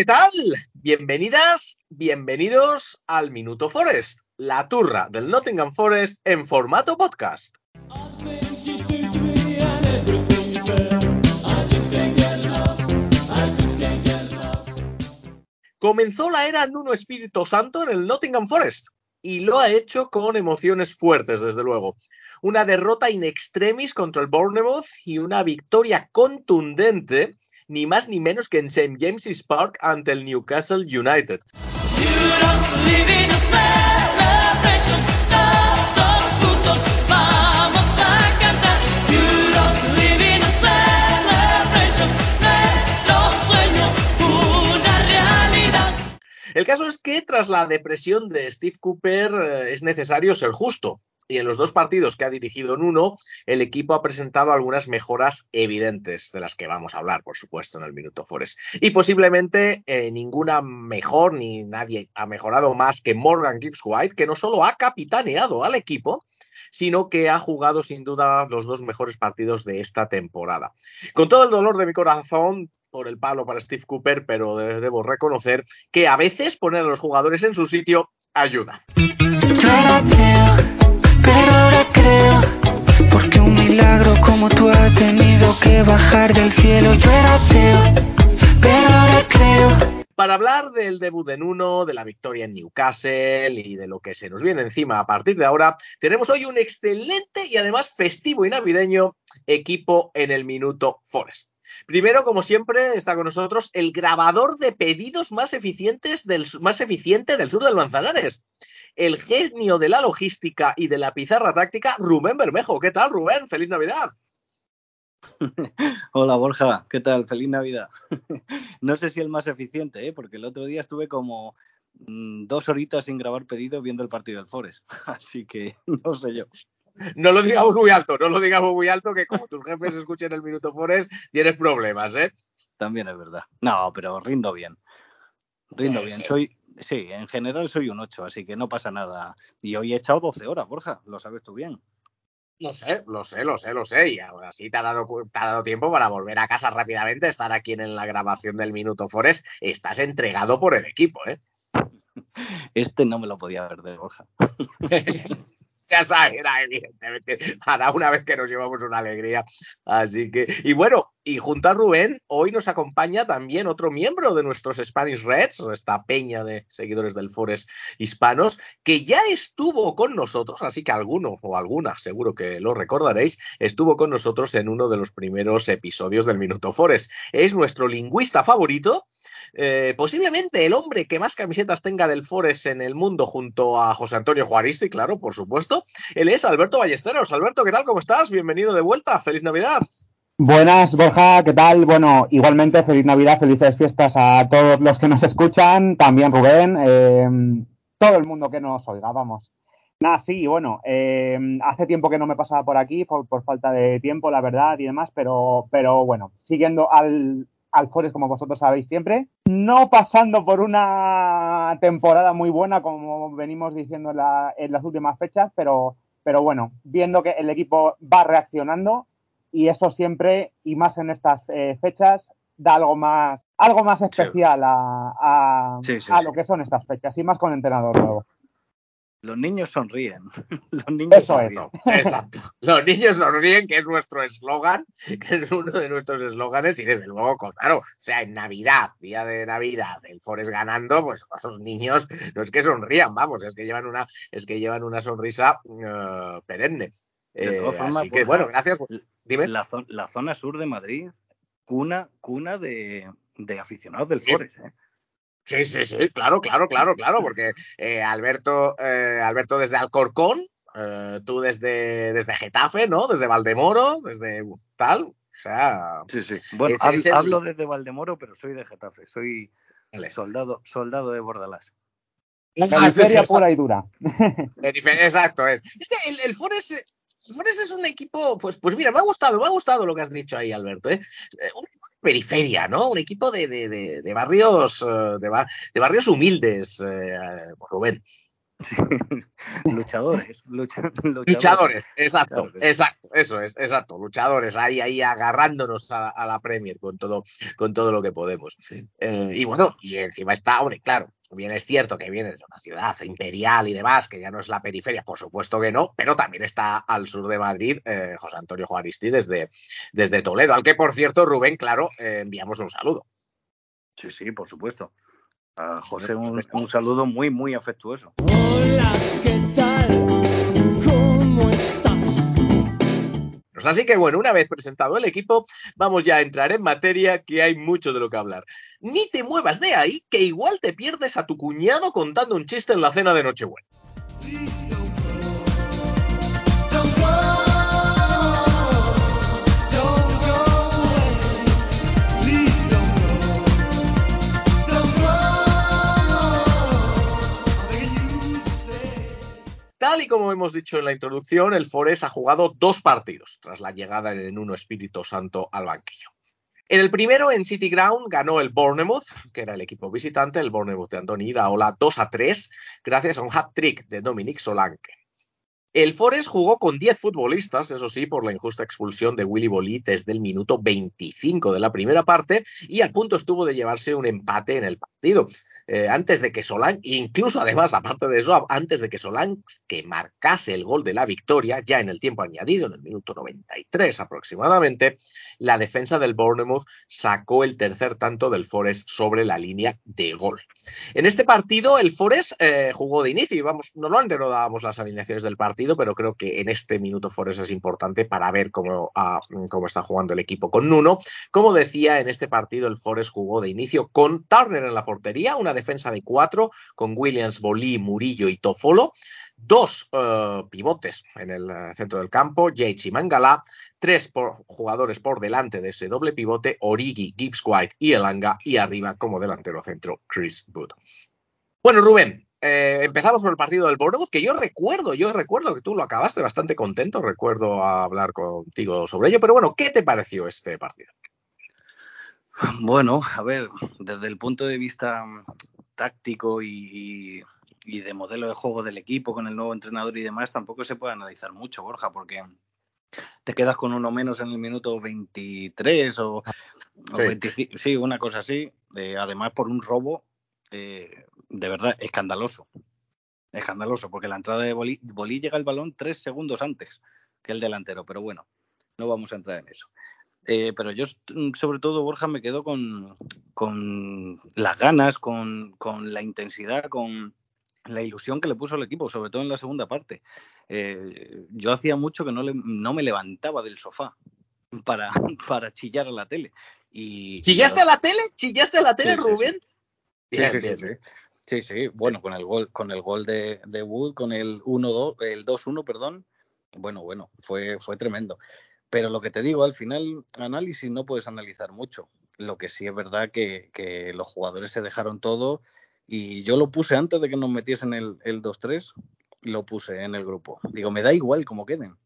¿qué tal? Bienvenidas, bienvenidos al Minuto Forest, la turra del Nottingham Forest en formato podcast. Comenzó la era Nuno Espíritu Santo en el Nottingham Forest y lo ha hecho con emociones fuertes, desde luego. Una derrota in extremis contra el Bournemouth y una victoria contundente ni más ni menos que en St. James's Park ante el Newcastle United. El caso es que tras la depresión de Steve Cooper eh, es necesario ser justo y en los dos partidos que ha dirigido en uno, el equipo ha presentado algunas mejoras evidentes, de las que vamos a hablar, por supuesto, en el Minuto Forest. Y posiblemente eh, ninguna mejor, ni nadie ha mejorado más que Morgan Gibbs White, que no solo ha capitaneado al equipo, sino que ha jugado sin duda los dos mejores partidos de esta temporada. Con todo el dolor de mi corazón, por el palo para Steve Cooper, pero debo reconocer que a veces poner a los jugadores en su sitio ayuda. Como tú has tenido que bajar del cielo. pero ahora creo. Para hablar del debut de Nuno, de la victoria en Newcastle y de lo que se nos viene encima a partir de ahora, tenemos hoy un excelente y además festivo y navideño equipo en el Minuto Forest. Primero, como siempre, está con nosotros el grabador de pedidos más eficientes del más eficiente del sur del Manzanares el genio de la logística y de la pizarra táctica, Rubén Bermejo. ¿Qué tal, Rubén? ¡Feliz Navidad! Hola Borja, ¿qué tal? Feliz Navidad. no sé si el más eficiente, ¿eh? porque el otro día estuve como mm, dos horitas sin grabar pedido viendo el partido del Forest, así que no sé yo. No lo digamos muy alto, no lo digamos muy alto, que como tus jefes escuchen el Minuto Forest, tienes problemas, ¿eh? También es verdad. No, pero rindo bien. Rindo bien. Soy, sí, en general soy un 8, así que no pasa nada. Y hoy he echado 12 horas, Borja, lo sabes tú bien. Lo sé, lo sé, lo sé, lo sé. Y ahora sí te ha dado, te ha dado tiempo para volver a casa rápidamente, estar aquí en la grabación del Minuto Forest. Estás entregado por el equipo, ¿eh? Este no me lo podía ver de Borja. ya evidentemente, para una vez que nos llevamos una alegría. Así que, y bueno, y junto a Rubén, hoy nos acompaña también otro miembro de nuestros Spanish Reds, esta peña de seguidores del Forest hispanos, que ya estuvo con nosotros, así que alguno o alguna, seguro que lo recordaréis, estuvo con nosotros en uno de los primeros episodios del Minuto Forest. Es nuestro lingüista favorito eh, posiblemente el hombre que más camisetas tenga del Forest en el mundo junto a José Antonio Juaristi, claro, por supuesto. Él es Alberto Ballesteros. Alberto, ¿qué tal? ¿Cómo estás? Bienvenido de vuelta. Feliz Navidad. Buenas, Borja, ¿qué tal? Bueno, igualmente feliz Navidad, felices fiestas a todos los que nos escuchan, también Rubén, eh, todo el mundo que nos oiga, vamos. Nada, sí, bueno, eh, hace tiempo que no me pasaba por aquí por, por, falta de tiempo, la verdad, y demás, pero, pero bueno, siguiendo al, Alfores, como vosotros sabéis siempre. No pasando por una temporada muy buena, como venimos diciendo en, las últimas fechas, pero, pero bueno, viendo que el equipo va reaccionando y eso siempre, y más en estas eh, fechas, da algo más, algo más especial a, a lo que son estas fechas y más con entrenador nuevo. Los niños sonríen. Los niños sonríen. Exacto. Los niños sonríen, que es nuestro eslogan, que es uno de nuestros eslóganes, y desde luego, claro, o sea, en Navidad, día de Navidad, el Forest ganando, pues los niños no es que sonrían, vamos, es que llevan una, es que llevan una sonrisa uh, perenne. Eh, así que, bueno, gracias. Dime. La, la, zona sur de Madrid, cuna, cuna de, de aficionados del Forest, ¿eh? Sí, sí, sí, claro, claro, claro, claro, porque eh, Alberto, eh, Alberto desde Alcorcón, eh, tú desde, desde Getafe, ¿no? Desde Valdemoro, desde tal, o sea... Sí, sí, bueno, hablo desde Valdemoro, pero soy de Getafe, soy soldado, soldado de Bordalás. La miseria pura y dura. Exacto, es. Es que el, el Forest, el Forest es un equipo, pues, pues mira, me ha gustado, me ha gustado lo que has dicho ahí, Alberto. ¿eh? Un periferia, ¿no? Un equipo de, de, de, barrios eh, de, barrios humildes, eh, Rubén. luchadores, luchadores, exacto, exacto, eso es, exacto, luchadores, ahí, ahí agarrándonos a, la Premier con todo, con todo lo que podemos. Eh, y bueno, y encima está, hombre, claro, bien es cierto que viene de una ciudad imperial y demás, que ya no es la periferia, por supuesto que no, pero también está al sur de Madrid eh, José Antonio Juaristi desde, desde Toledo, al que por cierto, Rubén, claro, eh, enviamos un saludo. Sí, sí, por supuesto. A José un, saludo muy, muy afectuoso. Hola, ¿qué tal? ¿Cómo estás? Pues así que bueno, una vez presentado el equipo, vamos ya a entrar en materia que hay mucho de lo que hablar. Ni te muevas de ahí, que igual te pierdes a tu cuñado contando un chiste en la cena de Nochebuena. Tal y como hemos dicho en la introducción, el Forest ha jugado dos partidos tras la llegada en uno Espíritu Santo al banquillo. En el primero, en City Ground, ganó el Bournemouth, que era el equipo visitante, el Bournemouth de Andoni Iraola, 2 a 3, gracias a un hat-trick de Dominic Solanke. El Forest jugó con 10 futbolistas, eso sí, por la injusta expulsión de Willy Bolit desde el minuto 25 de la primera parte y al punto estuvo de llevarse un empate en el partido. Eh, antes de que Solán, incluso además, aparte de eso, antes de que Solán que marcase el gol de la victoria, ya en el tiempo añadido, en el minuto 93 aproximadamente, la defensa del Bournemouth sacó el tercer tanto del Forest sobre la línea de gol. En este partido, el Forest eh, jugó de inicio y vamos, normalmente no dábamos las alineaciones del partido, pero creo que en este minuto Forest es importante para ver cómo, ah, cómo está jugando el equipo con Nuno. Como decía, en este partido el Forest jugó de inicio con Turner en la portería, una defensa de cuatro con Williams, Bolí, Murillo y Tofolo, dos eh, pivotes en el eh, centro del campo, Yates y Mangala, tres jugadores por delante de ese doble pivote, Origi, Gibbs White y Elanga, y arriba como delantero centro, Chris Wood. Bueno, Rubén, eh, empezamos por el partido del Bournemouth, que yo recuerdo, yo recuerdo que tú lo acabaste bastante contento, recuerdo hablar contigo sobre ello, pero bueno, ¿qué te pareció este partido? Bueno, a ver, desde el punto de vista mm, táctico y, de modelo de juego del equipo con el nuevo entrenador y demás, tampoco se puede analizar mucho, Borja, porque te quedas con uno menos en el minuto 23 o, sí. sí, una cosa así, eh, además por un robo eh, de verdad escandaloso. Escandaloso, porque la entrada de Bolí, Bolí llega al balón tres segundos antes que el delantero, pero bueno, no vamos a entrar en eso. Eh, pero yo, mm, sobre todo, Borja, me quedo con, con las ganas, con, con, la intensidad, con la ilusión que le puso al equipo, sobre todo en la segunda parte. Eh, yo hacía mucho que no, le, no me levantaba del sofá para, para chillar a la tele. Y, ¿Chillaste a la tele? ¿Chillaste a la tele, Rubén? Sí, sí, sí, sí, bueno, con el gol, con el gol de, de Wood, con el 1-2, el 2-1, perdón. Bueno, bueno, fue, fue tremendo. Pero lo que te digo, al final, análisis no puedes analizar mucho. Lo que sí es verdad que, que los jugadores se dejaron todo y yo lo puse antes de que nos metiesen el, el 2-3, lo puse en el grupo. Digo, me da igual cómo queden.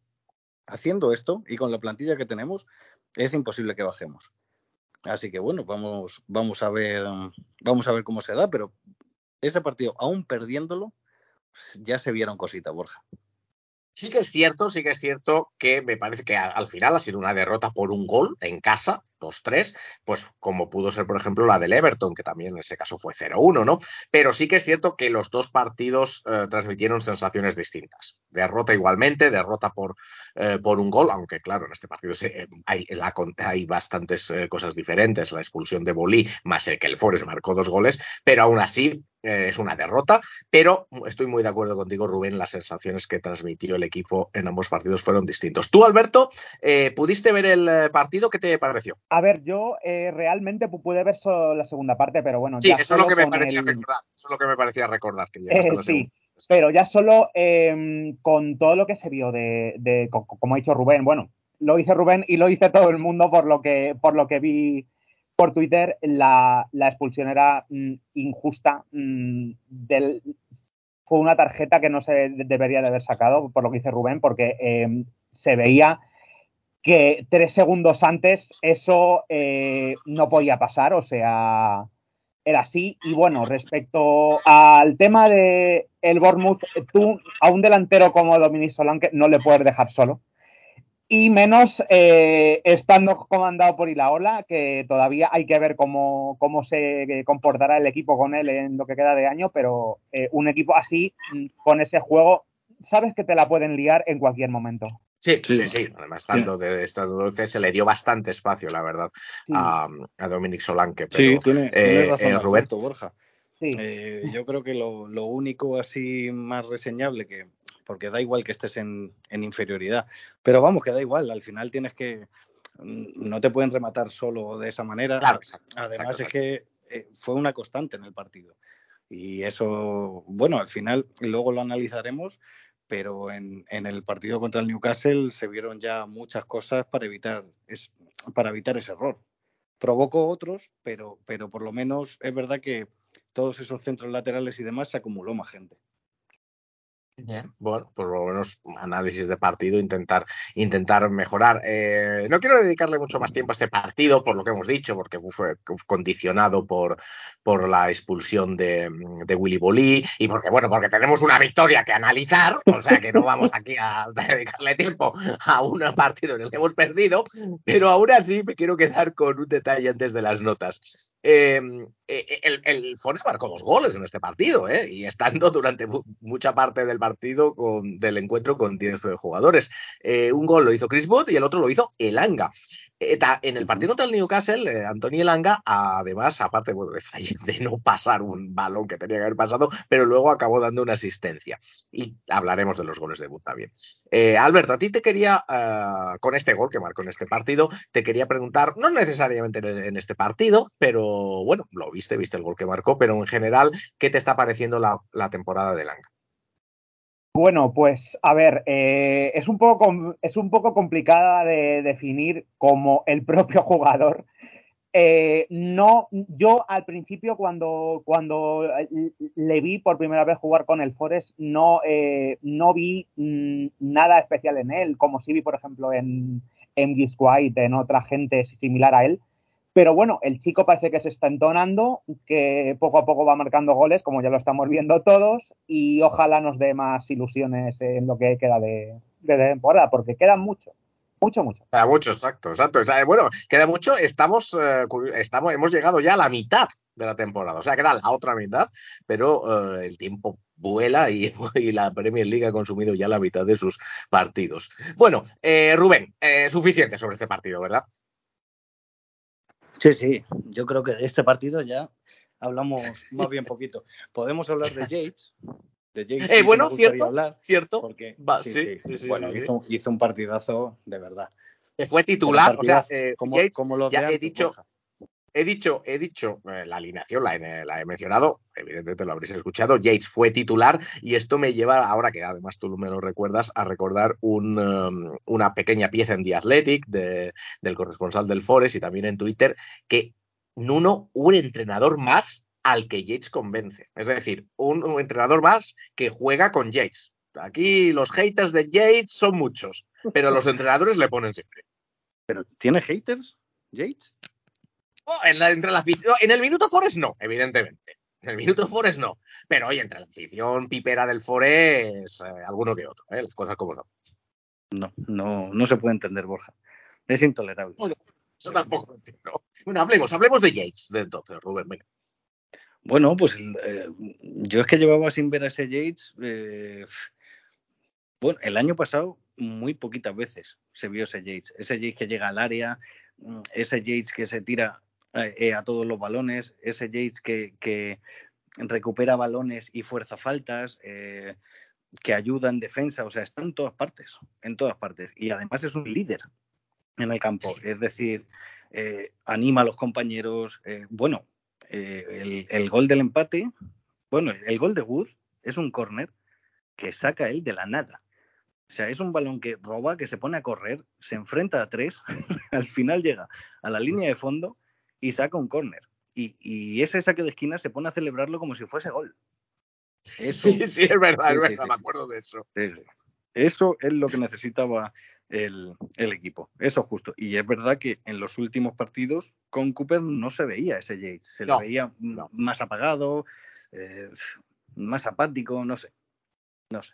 Haciendo esto y con la plantilla que tenemos, es imposible que bajemos. Así que bueno, vamos, vamos a ver, vamos a ver cómo se da, pero ese partido, aún perdiéndolo, ya se vieron cositas, Borja. Sí que es cierto, sí que es cierto que me parece que al final ha sido una derrota por un gol en casa, 2-3, pues como pudo ser, por ejemplo, la del Everton, que también en ese caso fue 0-1, ¿no? Pero sí que es cierto que los dos partidos eh, transmitieron sensaciones distintas. Derrota igualmente, derrota por, eh, por un gol, aunque claro, en este partido eh, hay, hay, bastantes cosas diferentes, la expulsión de Bolí, más el que el Forest marcó dos goles, pero aún así eh, es una derrota, pero estoy muy de acuerdo contigo, Rubén, las sensaciones que transmitió el equipo en ambos partidos fueron distintos. Tú, Alberto, eh, ¿pudiste ver el eh, partido? ¿Qué te pareció? A ver, yo realmente pude ver solo la segunda parte, pero bueno. Sí, eso, es lo que me parecía recordar, eso es lo que me parecía recordar. Que sí, pero ya solo em, con todo lo que se vio de, como ha dicho Rubén, bueno, lo hice Rubén y lo hice todo el mundo por lo que, por lo que vi por Twitter la, expulsión era mm, injusta. Mm, fue una tarjeta que no se debería de haber sacado, por lo que dice Rubén, porque em, se veía que tres segundos antes eso eh, no podía pasar. O sea, era así. Y bueno, respecto al tema de el Bournemouth, tú a un delantero como Dominic Solanke no le puedes dejar solo. Y menos eh, estando comandado por Ilaola, que todavía hay que ver cómo, cómo se comportará el equipo con él en lo que queda de año, pero eh, un equipo así, con ese juego, sabes que te la pueden liar en cualquier momento. Sí, sí, sí. Además, tanto de estas dulces se le dio bastante espacio, la verdad, a, a, Dominic Solanke. Pero, sí, tiene, eh, razón, eh, Roberto Borja. Sí. Eh, yo creo que lo, lo, único así más reseñable que, porque da igual que estés en, en, inferioridad, pero vamos, que da igual, al final tienes que, mm, no te pueden rematar solo de esa manera. Claro, exacto, Además exacto, es que eh, fue una constante en el partido. Y eso, bueno, al final, luego lo analizaremos, pero en, en, el partido contra el Newcastle se vieron ya muchas cosas para evitar, es, para evitar ese error. Provocó otros, pero, pero por lo menos es verdad que todos esos centros laterales y demás se acumuló más gente. Bueno, por lo menos análisis de partido, intentar, intentar mejorar. Eh, no quiero dedicarle mucho más tiempo a este partido, por lo que hemos dicho, porque fue condicionado por, por la expulsión de, Willy Bolí y porque, bueno, porque tenemos una victoria que analizar, o sea que no vamos aquí a dedicarle tiempo a un partido en el que hemos perdido, pero aún así me quiero quedar con un detalle antes de las notas. Eh, el, el Forest marcó dos goles en este partido, ¿eh? y estando durante mucha parte del partido con, del encuentro con 10 jugadores. Eh, un gol lo hizo Chris Wood y el otro lo hizo Elanga. Eh, en el partido contra el Newcastle, eh, Antonio Elanga, además, aparte bueno, de, de, no pasar un balón que tenía que haber pasado, pero luego acabó dando una asistencia. Y hablaremos de los goles de Wood también. Eh, Alberto, a ti te quería, uh, con este gol que marcó en este partido, te quería preguntar, no necesariamente en, en, este partido, pero bueno, lo viste, viste el gol que marcó, pero en general, ¿qué te está pareciendo la, la temporada de Elanga? Bueno, pues a ver, eh, es, un poco, es un poco complicada de definir como el propio jugador. Eh, no, yo al principio cuando, cuando le vi por primera vez jugar con el Forest no, eh, no vi mmm, nada especial en él, como sí vi por ejemplo en, en White, en otra gente similar a él. Pero bueno, el chico parece que se está entonando, que poco a poco va marcando goles, como ya lo estamos viendo todos, y ojalá nos dé más ilusiones en lo que queda de, de temporada, porque queda mucho. Mucho, mucho. Queda mucho, exacto, exacto. Bueno, queda mucho. Estamos, eh, estamos, hemos llegado ya a la mitad de la temporada. O sea, queda la otra mitad, pero eh, el tiempo vuela y, y, la Premier League ha consumido ya la mitad de sus partidos. Bueno, eh, Rubén, suficiente sobre este partido, ¿verdad? Sí, sí, yo creo que de este partido ya hablamos más bien poquito. Podemos hablar de Yates. De Yates eh, bueno, cierto, hablar cierto. Porque, Va, sí, sí, sí, sí, bueno, hizo, hizo, un partidazo de verdad. Fue titular, o sea, eh, como, Yates, como los ya de he dicho, Borja. He dicho, he dicho, eh, la alineación la he, mencionado, evidentemente lo habréis escuchado, Yates fue titular y esto me lleva, ahora que además tú me lo recuerdas, a recordar um, una pequeña pieza en The Athletic de, del corresponsal del Forest y también en Twitter, que Nuno, un entrenador más al que Yates convence. Es decir, un, un entrenador más que juega con Yates. Aquí los haters de Yates son muchos, pero los entrenadores le ponen siempre. ¿Pero tiene haters, Yates? Oh, en, la, entre la en el minuto Forest no, evidentemente. En el minuto Forest no. Pero oye, entre la afición pipera del Forest, eh, alguno que otro, ¿eh? las cosas como son. No, no, no se puede entender, Borja. Es intolerable. Bueno, yo tampoco lo entiendo. Bueno, hablemos, hablemos de Yates de entonces, Rubén. Venga. Bueno, pues eh, yo es que llevaba sin ver a ese Yates. Eh, bueno, el año pasado muy poquitas veces se vio ese Yates. Ese Yates que llega al área, ese Yates que se tira eh, a todos los balones, ese Yates que, que recupera balones y fuerza faltas, eh, que ayuda en defensa, o sea, está en todas partes, en todas partes. Y además es un líder en el campo, es decir, eh, anima a los compañeros. Eh, bueno, el, el, gol del empate, bueno, el gol de Wood es un córner que saca él de la nada. O sea, es un balón que roba, que se pone a correr, se enfrenta a tres, al final llega a la línea de fondo y saca un córner. Y, y, ese saque de esquina se pone a celebrarlo como si fuese gol. Eso, sí, sí, es verdad, sí, es verdad, sí, me acuerdo de eso. Eso es lo que necesitaba el, equipo. Eso es justo. Y es verdad que en los últimos partidos con Cooper no se veía ese Yates. Se le veía más apagado, eh, más apático, no sé. No sé.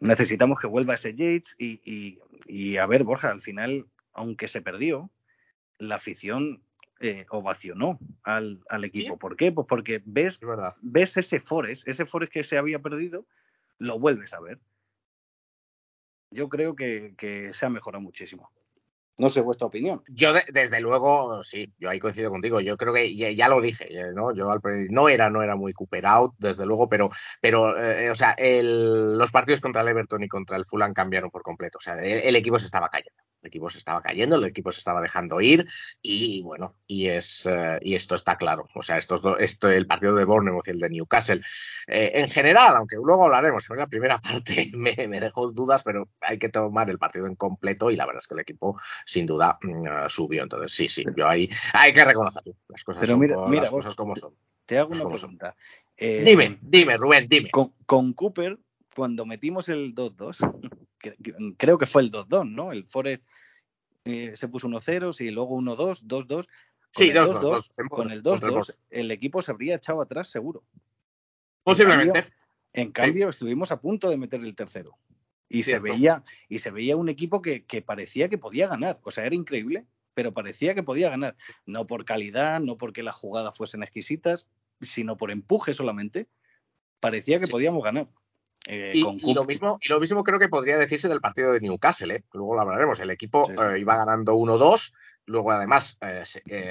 Necesitamos que vuelva ese Yates y, y, a ver, Borja, al final, aunque se perdió, la afición eh, ovacionó al, equipo. ¿Por qué? Pues porque ves, ves ese Forest, ese Forest que se había perdido, lo vuelves a ver yo creo que, se ha mejorado muchísimo. No sé vuestra opinión. Yo, desde luego, sí, yo ahí coincido contigo. Yo creo que ya, lo dije, eh, ¿no? Yo no era, no era muy Cooper out, desde luego, pero, pero eh, o sea, los partidos contra el Everton y contra el Fulham cambiaron por completo. O sea, el equipo se estaba cayendo el equipo se estaba cayendo, el equipo se estaba dejando ir y bueno, y es eh, y esto está claro. O sea, estos esto, el partido de Bournemouth y el de Newcastle, eh, en general, aunque luego hablaremos, pero la primera parte me, dejó dudas, pero hay que tomar el partido en completo y la verdad es que el equipo sin duda mm, eh, subió. Entonces, sí, sí, yo ahí hay que reconocerlo. Las cosas, pero mira, mira, las cosas como son. Te hago una pregunta. dime, dime, Rubén, dime. Con, con Cooper, cuando metimos el 2-2, creo que fue el 2-2, ¿no? El Forest eh, se puso 1-0 y luego 1-2, 2-2. Sí, 2-2. Con el 2-2, el equipo se habría echado atrás seguro. Posiblemente. En cambio, estuvimos a punto de meter el tercero. Y se, veía, y se veía un equipo que, que, parecía que podía ganar. O sea, era increíble, pero parecía que podía ganar. No por calidad, no porque las jugadas fuesen exquisitas, sino por empuje solamente. Parecía que podíamos ganar. Eh, y, lo mismo, y lo mismo creo que podría decirse del partido de Newcastle, ¿eh? luego lo hablaremos. El equipo eh, iba ganando 1-2, luego además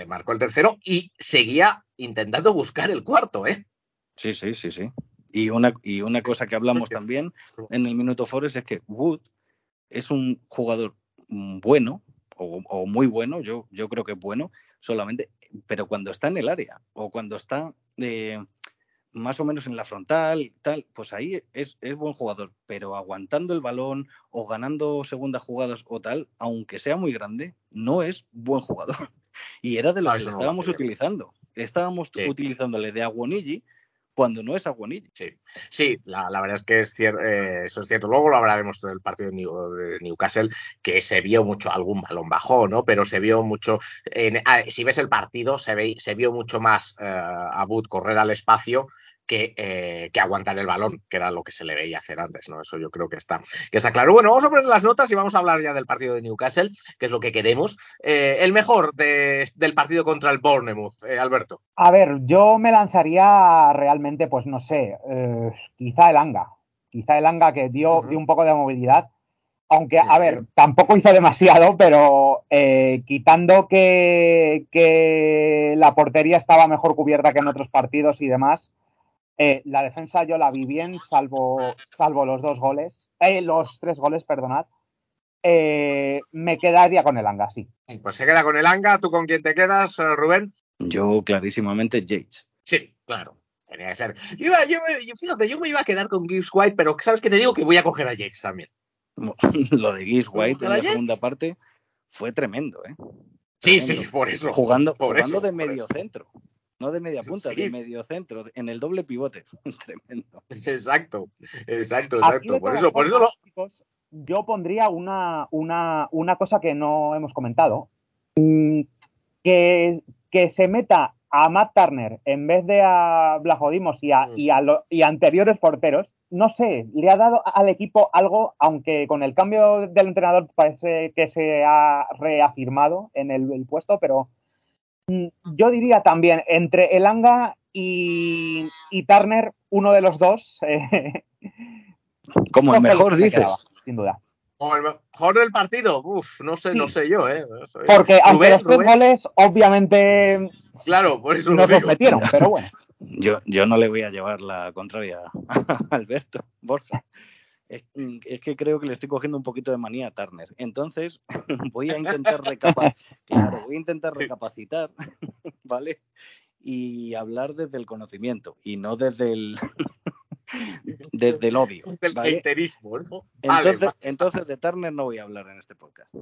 marcó el tercero y seguía intentando buscar el cuarto. ¿eh? Sí, sí, sí, sí. Y una, y una cosa que hablamos también en el Minuto Forest es que Wood es un jugador bueno o, muy bueno, yo, yo creo que es bueno, solamente, pero cuando está en el área o cuando está más o menos en la frontal, tal, pues ahí es, buen jugador, pero aguantando el balón o ganando segundas jugadas o tal, aunque sea muy grande, no es buen jugador. Y era de lo que estábamos utilizando. Estábamos utilizándole de Aguonigi cuando no es Aguonigi. Sí, sí la, verdad es que es cierto, eh, eso es cierto. Luego lo hablaremos del partido de, Newcastle, que se vio mucho, algún balón bajó, ¿no? Pero se vio mucho, ah, si ves el partido, se, ve, se vio mucho más eh, a correr al espacio eh, que, aguantar el balón, que era lo que se le veía hacer antes, ¿no? Eso yo creo que está, que está claro. Bueno, vamos a poner las notas y vamos a hablar ya del partido de Newcastle, que es lo que queremos. Eh, el mejor del partido contra el Bournemouth, eh, Alberto. A ver, yo me lanzaría realmente, pues no sé, quizá el Anga. Quizá el Anga que dio, un poco de movilidad. Aunque, a ver, tampoco hizo demasiado, pero quitando que, que la portería estaba mejor cubierta que en otros partidos y demás, eh, la defensa yo la vi bien, salvo, salvo los dos goles, eh, los tres goles, perdonad. Eh, me quedaría con el Anga, sí. Pues se queda con el Anga. ¿Tú con quién te quedas, Rubén? Yo clarísimamente Yates. Sí, claro. Tenía que ser. Yo, fíjate, yo me iba a quedar con Gibbs White, pero sabes que te digo que voy a coger a Yates también. Lo de Gibbs White en la segunda parte fue tremendo, ¿eh? Sí, sí, por eso. Jugando, jugando de medio centro. No de media punta, de medio centro, en el doble pivote. Tremendo. Exacto, exacto, exacto. Por eso, por eso lo... yo pondría una, una, una, cosa que no hemos comentado. Mm, que, que, se meta a Matt Turner en vez de a Blajodimos y a, mm. y, a y anteriores porteros, no sé, le ha dado al equipo algo, aunque con el cambio del entrenador parece que se ha reafirmado en el puesto, pero yo diría también entre Elanga y, y Turner, uno de los dos. Eh, Como el mejor, dices. sin duda. Como el mejor del partido, Uf, no sé, no sé yo, ¿eh? Porque aunque los tres goles, obviamente. Claro, por eso nos los metieron, pero bueno. Yo, yo no le voy a llevar la contraria a Alberto Borja. Mm, es, que creo que le estoy cogiendo un poquito de manía a Turner. Entonces, voy a intentar recapacitar, claro, voy a intentar recapacitar, ¿vale? Y hablar desde el conocimiento y no desde el desde el odio. Del Entonces, entonces de Turner no voy a hablar en este podcast.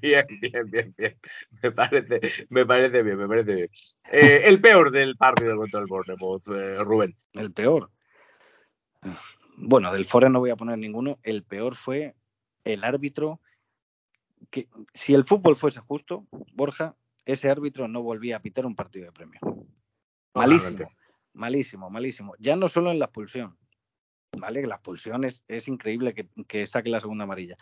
Bien, bien, bien, bien. Me parece, me parece bien, me parece bien. Eh, el peor del partido contra el Bournemouth, eh, Rubén. El peor bueno, del Forest no voy a poner ninguno. El peor fue el árbitro, que si el fútbol fuese justo, Borja, ese árbitro no volvía a pitar un partido de premio. Malísimo, malísimo, malísimo. Ya no solo en la expulsión, ¿vale? La expulsión es, increíble que, saque la segunda amarilla.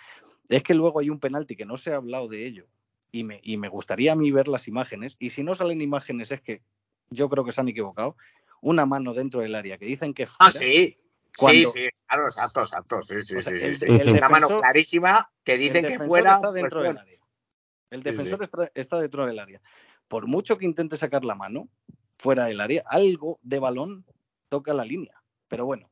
Es que luego hay un penalti que no se ha hablado de ello y me, y me gustaría a mí ver las imágenes. Y si no salen imágenes es que yo creo que se han equivocado. Una mano dentro del área que dicen que ah, fuera, Ah, sí. Sí, sí, claro, exacto, exacto, sí, sí, sí, Una mano clarísima que dicen que fuera está dentro del área. El defensor está, dentro del área. Por mucho que intente sacar la mano fuera del área, algo de balón toca la línea. Pero bueno,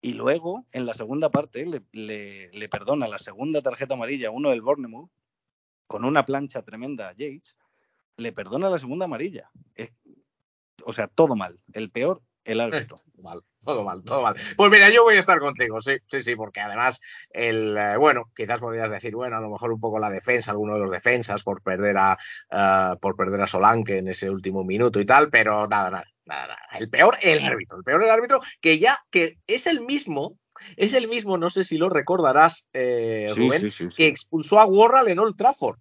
y luego en la segunda parte le, le, perdona la segunda tarjeta amarilla uno del Bournemouth con una plancha tremenda a Yates, le perdona la segunda amarilla. o sea, todo mal. El peor, el árbitro. mal todo mal, todo mal. Pues mira, yo voy a estar contigo, sí, sí, sí, porque además, el, eh, bueno, quizás podrías decir, bueno, a lo mejor un poco la defensa, alguno de los defensas por perder a, uh, por perder a Solanke en ese último minuto y tal, pero nada, nada, nada, nada. El peor, el árbitro, el peor el árbitro, que ya, que es el mismo, es el mismo, no sé si lo recordarás, eh, Rubén, que expulsó a Warral en Old Trafford.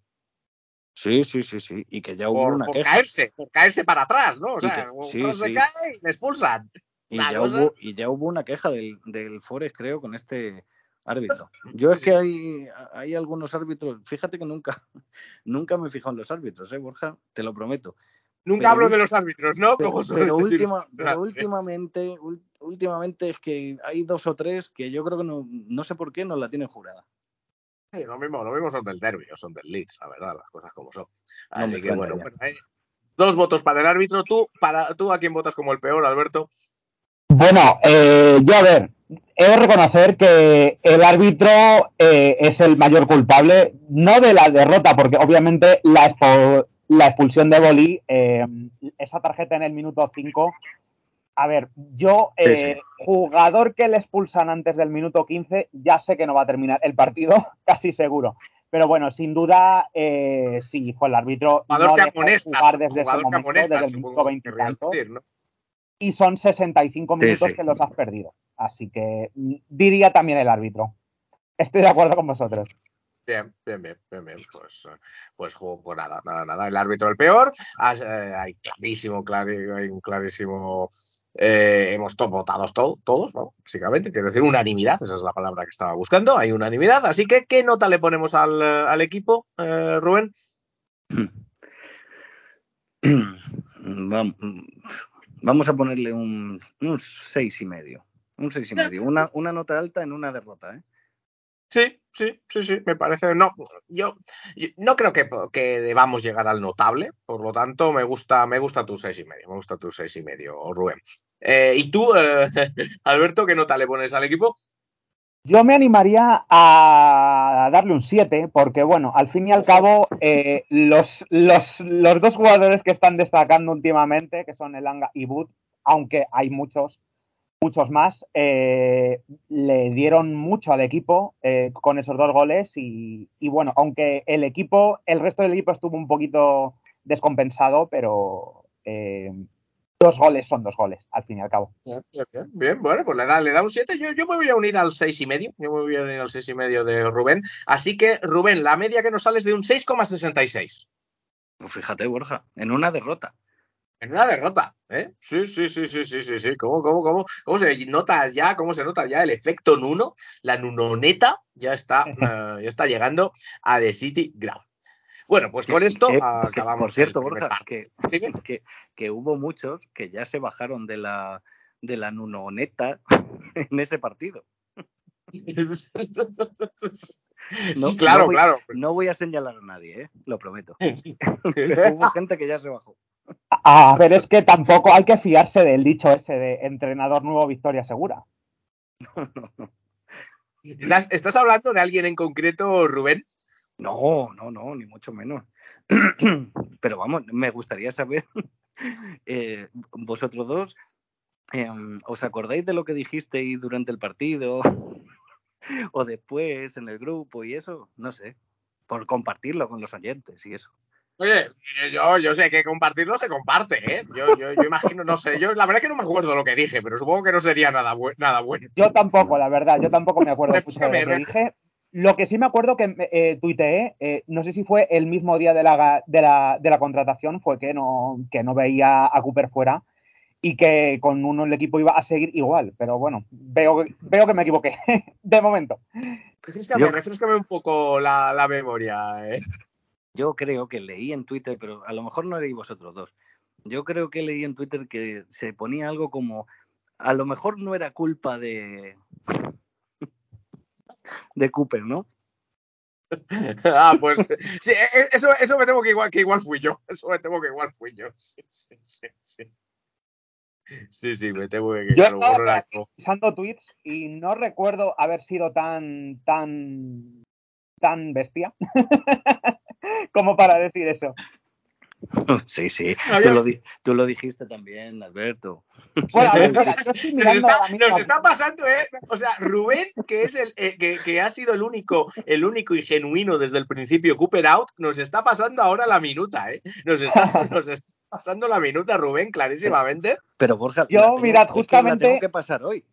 Sí, sí, sí, sí. Y que ya hubo por, una por caerse, por caerse para atrás, ¿no? O sea, que, se cae y le expulsan. Y ya, hubo, y ya hubo una queja del, del Forest, creo, con este árbitro. Yo es que hay, hay algunos árbitros, fíjate que nunca, nunca me he fijado en los árbitros, ¿eh, Borja? Te lo prometo. Nunca hablo de los árbitros, ¿no? Pero, última, pero últimamente, últimamente es que hay dos o tres que yo creo que no, no sé por qué no la tienen jurada. Sí, lo mismo, lo mismo son del derby o son del Leeds, la verdad, las cosas como son. Así que bueno, dos votos para el árbitro. ¿Tú, para, ¿Tú a quién votas como el peor, Alberto? Bueno, eh, yo a ver, he de reconocer que el árbitro eh, es el mayor culpable, no de la derrota, porque obviamente la, la expulsión de Bolí, eh, esa tarjeta en el minuto 5, a ver, yo, jugador que le expulsan antes del minuto 15, ya sé que no va a terminar el partido, casi seguro. Pero bueno, sin duda, sí, fue el árbitro. Jugador no que jugar desde ese momento, desde el minuto 20 y son 65 minutos que los has perdido. Así que mm, diría también el árbitro. Estoy de acuerdo con vosotros. Bien, bien, bien, bien, bien. Pues, pues, pues nada, nada, nada. El árbitro el peor. Eh, hay clarísimo, hay un clarísimo. Eh, hemos votado todos, todos, básicamente. Quiero decir, unanimidad, esa es la palabra que estaba buscando. Hay unanimidad. Así que, ¿qué nota le ponemos al, al equipo, eh, Rubén? Vamos, Vamos a ponerle un, un seis y medio. Un seis y medio. Una, una nota alta en una derrota, ¿eh? Sí, sí, sí, sí, me parece. No, yo, no creo que, que, debamos llegar al notable, por lo tanto, me gusta, me gusta tu seis y medio, me gusta tu seis y medio, Rubén. Eh, ¿Y tú, eh, Alberto, qué nota le pones al equipo? Yo me animaría a darle un 7, porque bueno, al fin y al cabo, eh, los, los, los, dos jugadores que están destacando últimamente, que son Elanga y Bud, aunque hay muchos, muchos más, eh, le dieron mucho al equipo eh, con esos dos goles y, y, bueno, aunque el equipo, el resto del equipo estuvo un poquito descompensado, pero dos goles son dos goles, al fin y al cabo. Bien, bueno, pues le da, le da un 7. Yo, yo, me voy a unir al 6 y medio. Yo me voy a unir al 6 y medio de Rubén. Así que, Rubén, la media que nos sale es de un 6,66. Pues fíjate, Borja, en una derrota. En una derrota, ¿eh? Sí, sí, sí, sí, sí, sí, sí. ¿Cómo, cómo, cómo, cómo se nota ya, cómo se nota ya el efecto Nuno? La Nunoneta ya está, uh, ya está llegando a The City Ground. Bueno, pues con esto acabamos. Por cierto, Borja, que, que, que, hubo muchos que ya se bajaron de la, de la nunoneta en ese partido. No, claro, claro. No voy a señalar a nadie, ¿eh? lo prometo. hubo gente que ya se bajó. A ver, es que tampoco hay que fiarse del dicho ese de entrenador nuevo, victoria segura. No, no, no. ¿Estás hablando de alguien en concreto, Rubén? No, no, no, ni mucho menos. Pero vamos, me gustaría saber, eh, vosotros dos, em, ¿os acordáis de lo que dijisteis durante el partido? o después en el grupo y eso, no sé, por compartirlo con los oyentes y eso. Oye, yo, yo sé que compartirlo se comparte, ¿eh? Yo, yo, yo, imagino, no sé, yo la verdad que no me acuerdo lo que dije, pero supongo que no sería nada, nada bueno. Yo tampoco, la verdad, yo tampoco me acuerdo de lo que dije, Lo que sí me acuerdo que eh, tuiteé, eh, no sé si fue el mismo día de la, de la, de la contratación, fue que no, que no veía a Cooper fuera y que con uno el equipo iba a seguir igual. Pero bueno, veo, veo que me equivoqué, de momento. Refrescame, refrescame un poco la, la memoria. Eh. Yo creo que leí en Twitter, pero a lo mejor no erais vosotros dos. Yo creo que leí en Twitter que se ponía algo como, a lo mejor no era culpa de, de Cooper, ¿no? ah, pues sí, e, e, eso, eso me temo que igual, que igual fui yo. Eso me temo que igual fui yo. Sí, sí, sí. sí. Sí, sí, me temo que. Yo estaba revisando tweets y no recuerdo haber sido tan, tan, tan bestia como para decir eso. Sí, sí, tú lo, tú lo, dijiste también, Alberto. Bueno, nos, está, pasando, ¿eh? O sea, Rubén, que es el eh, que, que, ha sido el único, el único y genuino desde el principio Cooper Out, nos está pasando ahora la minuta, ¿eh? Nos está, nos está pasando la minuta, Rubén, clarísimamente. Pero Borja, yo, mirad, justamente. la tengo que pasar hoy.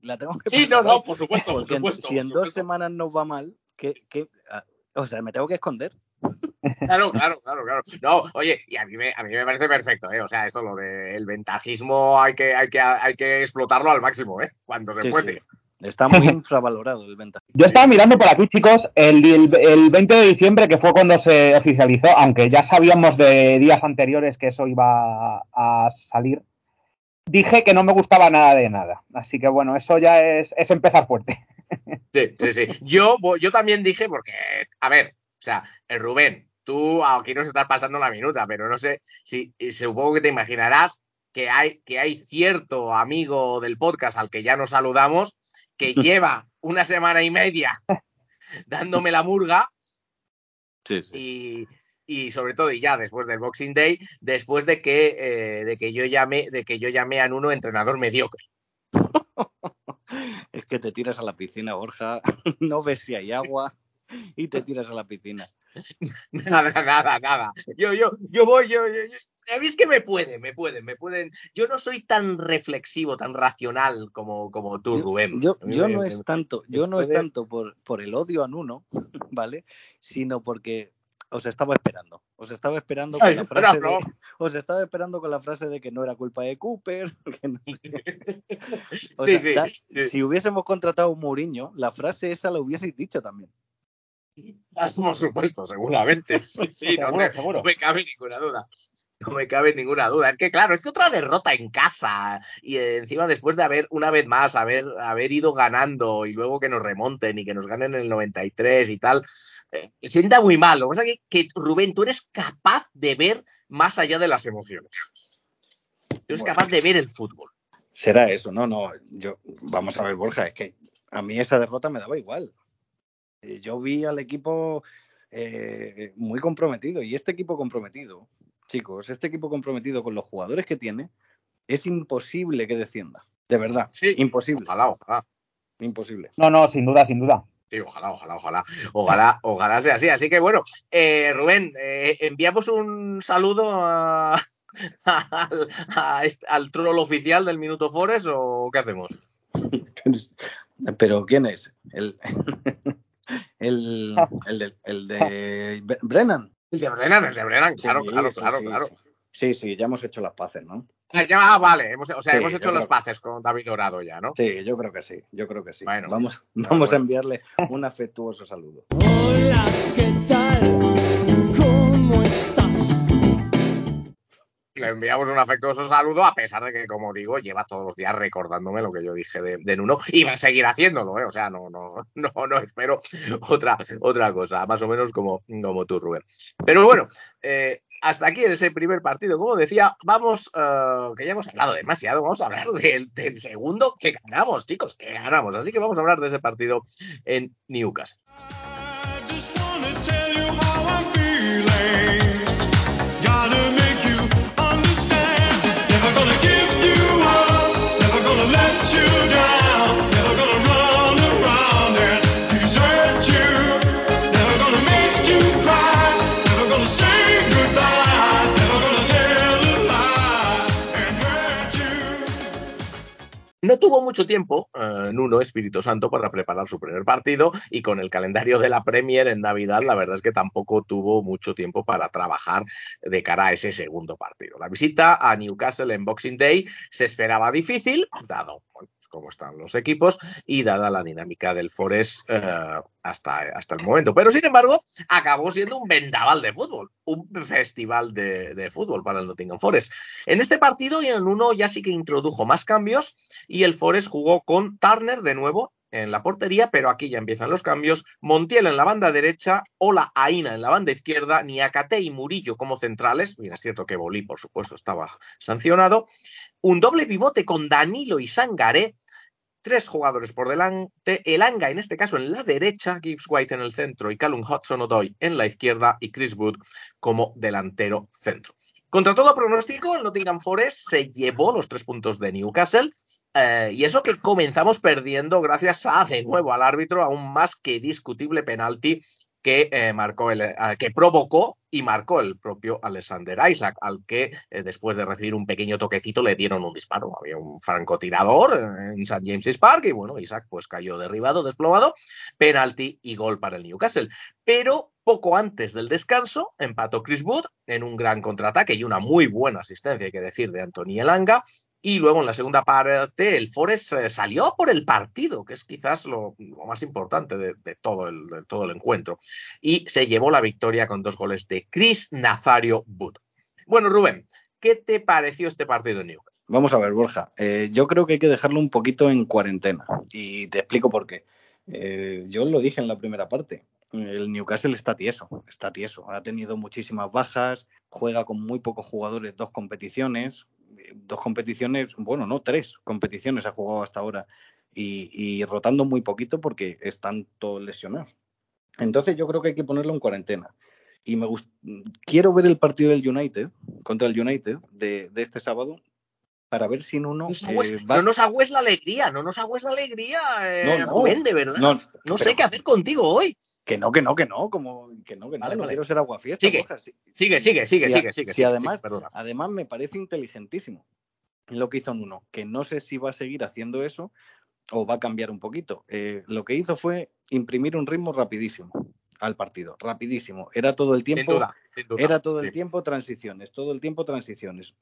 La tengo que sí, no, no, por supuesto, por supuesto. Si en, dos semanas nos va mal, ¿qué, qué, ah, o sea, me tengo que esconder. Claro, claro, claro, claro. No, oye, y a mí me, a mí me parece perfecto, ¿eh? O sea, esto lo del ventajismo hay que, hay, que, hay que explotarlo al máximo, ¿eh? Cuando se puede. Está muy infravalorado el ventajismo. Yo estaba mirando por aquí, chicos, el, el, 20 de diciembre, que fue cuando se oficializó, aunque ya sabíamos de días anteriores que eso iba a salir, dije que no me gustaba nada de nada. Así que bueno, eso ya es, es empezar fuerte. Sí, sí, sí. Yo, yo también dije, porque, a ver, o sea, el Rubén, tú aquí nos estás pasando la minuta, pero no sé si supongo que te imaginarás que hay, que hay cierto amigo del podcast al que ya nos saludamos que lleva una semana y media dándome la murga. Sí, sí. Y, sobre todo, y ya después del Boxing Day, después de que, eh, de que yo llame, de que yo llamé a Nuno entrenador mediocre. es que te tiras a la piscina, Borja, no ves si hay agua y te tiras a la piscina. Nada, nada, nada. Yo, yo, yo voy, yo, yo, a mí es que me pueden, me pueden, me pueden. Yo no soy tan reflexivo, tan racional como, como tú, Rubén. Yo, yo no es tanto, yo no es tanto por, por el odio a Nuno, ¿vale? Sino porque os estaba esperando. Os estaba esperando con la frase de, os estaba esperando con la frase de que no era culpa de Cooper. sí, sí, Si hubiésemos contratado a un Mourinho, la frase esa la hubieseis dicho también. Por supuesto, seguramente. Sí, sí, no, no, me cabe ninguna duda. No me cabe ninguna duda. Es que, claro, es que otra derrota en casa y encima después de haber, una vez más, haber, haber ido ganando y luego que nos remonten y que nos ganen en el 93 y tal, eh, sienta muy mal. Lo que pasa es que, Rubén, tú eres capaz de ver más allá de las emociones. Tú eres capaz de ver el fútbol. Será eso, no, no. Yo, vamos a ver, Borja, es que a mí esa derrota me daba igual. Eh, yo vi al equipo eh, muy comprometido y este equipo comprometido, chicos, este equipo comprometido con los jugadores que tiene, es imposible que descienda. De verdad, sí, imposible. Ojalá, ojalá. Imposible. No, no, sin duda, sin duda. Sí, ojalá, ojalá, ojalá, ojalá, ojalá sea así. Así que bueno, eh, Rubén, enviamos un saludo a, al troll oficial del Minuto Forest o qué hacemos? Pero ¿quién es? El, el, el, de, el de Brennan. El de Brennan, el de Brennan, claro, claro, claro, claro. Sí, sí, ya hemos hecho las paces, ¿no? Ah, ah vale, hemos, o sea, hemos hecho las paces con David Dorado ya, ¿no? Sí, yo creo que sí, yo creo que sí. Bueno, vamos, vamos a enviarle un afectuoso saludo. Hola, ¿qué le enviamos un afectuoso saludo, a pesar de que, como digo, lleva todos los días recordándome lo que yo dije de, Nuno y va a seguir haciéndolo, ¿eh? O sea, no, no, no, no espero otra, otra cosa, más o menos como, como tú, Rubén. Pero bueno, eh, hasta aquí en ese primer partido. Como decía, vamos, eh, que ya hemos hablado demasiado, vamos a hablar del, del, segundo que ganamos, chicos, que ganamos. Así que vamos a hablar de ese partido en Newcastle. No tuvo mucho tiempo eh, Nuno Espíritu Santo para preparar su primer partido y con el calendario de la Premier en Navidad la verdad es que tampoco tuvo mucho tiempo para trabajar de cara a ese segundo partido. La visita a Newcastle en Boxing Day se esperaba difícil, dado cómo están los equipos y dada la dinámica del Forest eh, hasta, hasta el momento. Pero sin embargo, acabó siendo un vendaval de fútbol, un festival de, fútbol para el Nottingham Forest. En este partido y en uno ya sí que introdujo más cambios y el Forest jugó con Turner de nuevo en la portería, pero aquí ya empiezan los cambios. Montiel en la banda derecha, Ola Aina en la banda izquierda, Niakate y Murillo como centrales. Mira, es cierto que Bolí, por supuesto, estaba sancionado. Un doble pivote con Danilo y Sangaré. Tres jugadores por delante, Elanga en este caso en la derecha, Gibbs White en el centro y Callum Hudson Odoi en la izquierda y Chris Wood como delantero centro. Contra todo pronóstico, el Nottingham Forest se llevó los tres puntos de Newcastle eh, y eso que comenzamos perdiendo gracias a, de nuevo, al árbitro, a un más que discutible penalti que eh, eh, que provocó y marcó el propio Alexander Isaac, al que eh, después de recibir un pequeño toquecito le dieron un disparo. Había un francotirador en St. James's Park y bueno, Isaac pues cayó derribado, desplomado, penalti y gol para el Newcastle. Pero poco antes del descanso empató Chris Wood en un gran contraataque y una muy buena asistencia, hay que decir, de Anthony Elanga y luego en la segunda parte el Forest eh, salió por el partido, que es quizás lo, más importante de, todo el, encuentro. Y se llevó la victoria con dos goles de Chris Nazario Wood. Bueno, Rubén, ¿qué te pareció este partido en Newcastle? Vamos a ver, Borja. Eh, yo creo que hay que dejarlo un poquito en cuarentena. Y te explico por qué. Eh, yo lo dije en la primera parte. El Newcastle está tieso, está tieso. Ha tenido muchísimas bajas, juega con muy pocos jugadores dos competiciones, dos competiciones, bueno, no, tres competiciones ha jugado hasta ahora y, y, rotando muy poquito porque están todos lesionados. Entonces yo creo que hay que ponerlo en cuarentena. Y me quiero ver el partido del United contra el United de este sábado para ver si uno. No nos, agües, eh, va... no nos agües la alegría, no nos agües la alegría, eh, no, no, Rubén, de verdad. No, no pero, sé qué hacer contigo hoy. Que no, que no, que no, como que no, que no, vale, no vale. quiero ser aguafiesta. Sigue. Si, sigue, sigue, sigue, si, sigue, sigue. Si además, sigue, además me parece inteligentísimo lo que hizo uno, que no sé si va a seguir haciendo eso o va a cambiar un poquito. Eh, lo que hizo fue imprimir un ritmo rapidísimo al partido, rapidísimo. Era todo el tiempo, sin duda, sin duda, era todo el tiempo transiciones, todo el tiempo transiciones.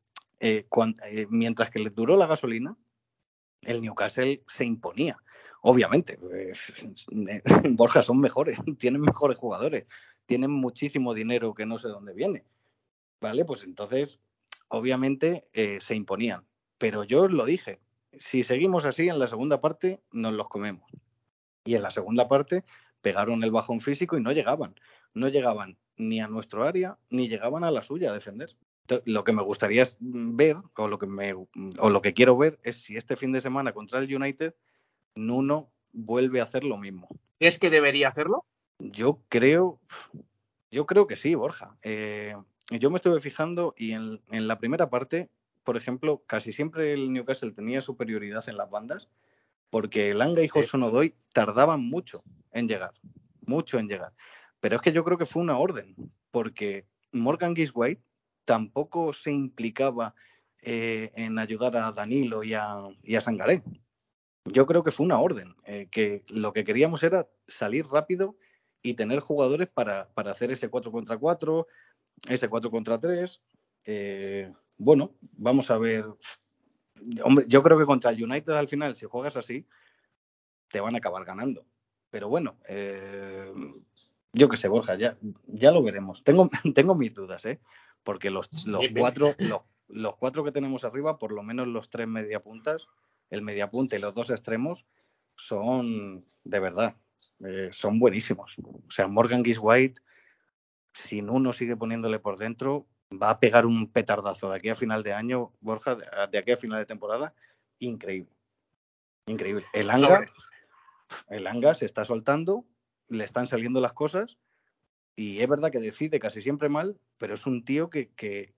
Eh, eh, mientras que les duró la gasolina, el Newcastle se imponía. Obviamente, eh, Borja son mejores, tienen mejores jugadores, tienen muchísimo dinero que no sé dónde viene. Vale, pues entonces, obviamente, se imponían. Pero yo os lo dije, si seguimos así en la segunda parte, nos los comemos. Y en la segunda parte pegaron el bajón físico y no llegaban. No llegaban ni a nuestro área, ni llegaban a la suya a defender. Lo que me gustaría ver, o lo que, me, o lo que quiero ver, es si este fin de semana contra el United, Nuno vuelve a hacer lo mismo. ¿Es que debería hacerlo? Yo creo, yo creo que sí, Borja. Eh, yo me estuve fijando y en, en, la primera parte, por ejemplo, casi siempre el Newcastle tenía superioridad en las bandas, porque Langa y Hudson Odoi tardaban mucho en llegar, mucho en llegar. Pero es que yo creo que fue una orden, porque Morgan Giswhite tampoco se implicaba eh, en ayudar a Danilo y a, y Sangaré. Yo creo que fue una orden, eh, que lo que queríamos era salir rápido y tener jugadores para, para hacer ese 4 contra 4, ese 4 contra 3. Eh, bueno, vamos a ver. Hombre, yo creo que contra el United al final, si juegas así, te van a acabar ganando. Pero bueno, yo qué sé, Borja, ya, ya lo veremos. Tengo, tengo mis dudas, ¿eh? Porque los, los cuatro, los, los, cuatro que tenemos arriba, por lo menos los tres mediapuntas, el mediapunta y los dos extremos, son de verdad, eh, son buenísimos. O sea, Morgan Giswhite, si uno sigue poniéndole por dentro, va a pegar un petardazo de aquí a final de año, Borja, de aquí a final de temporada, increíble. Increíble. El Anga, el Anga se está soltando, le están saliendo las cosas y es verdad que decide casi siempre mal, pero es un tío que, que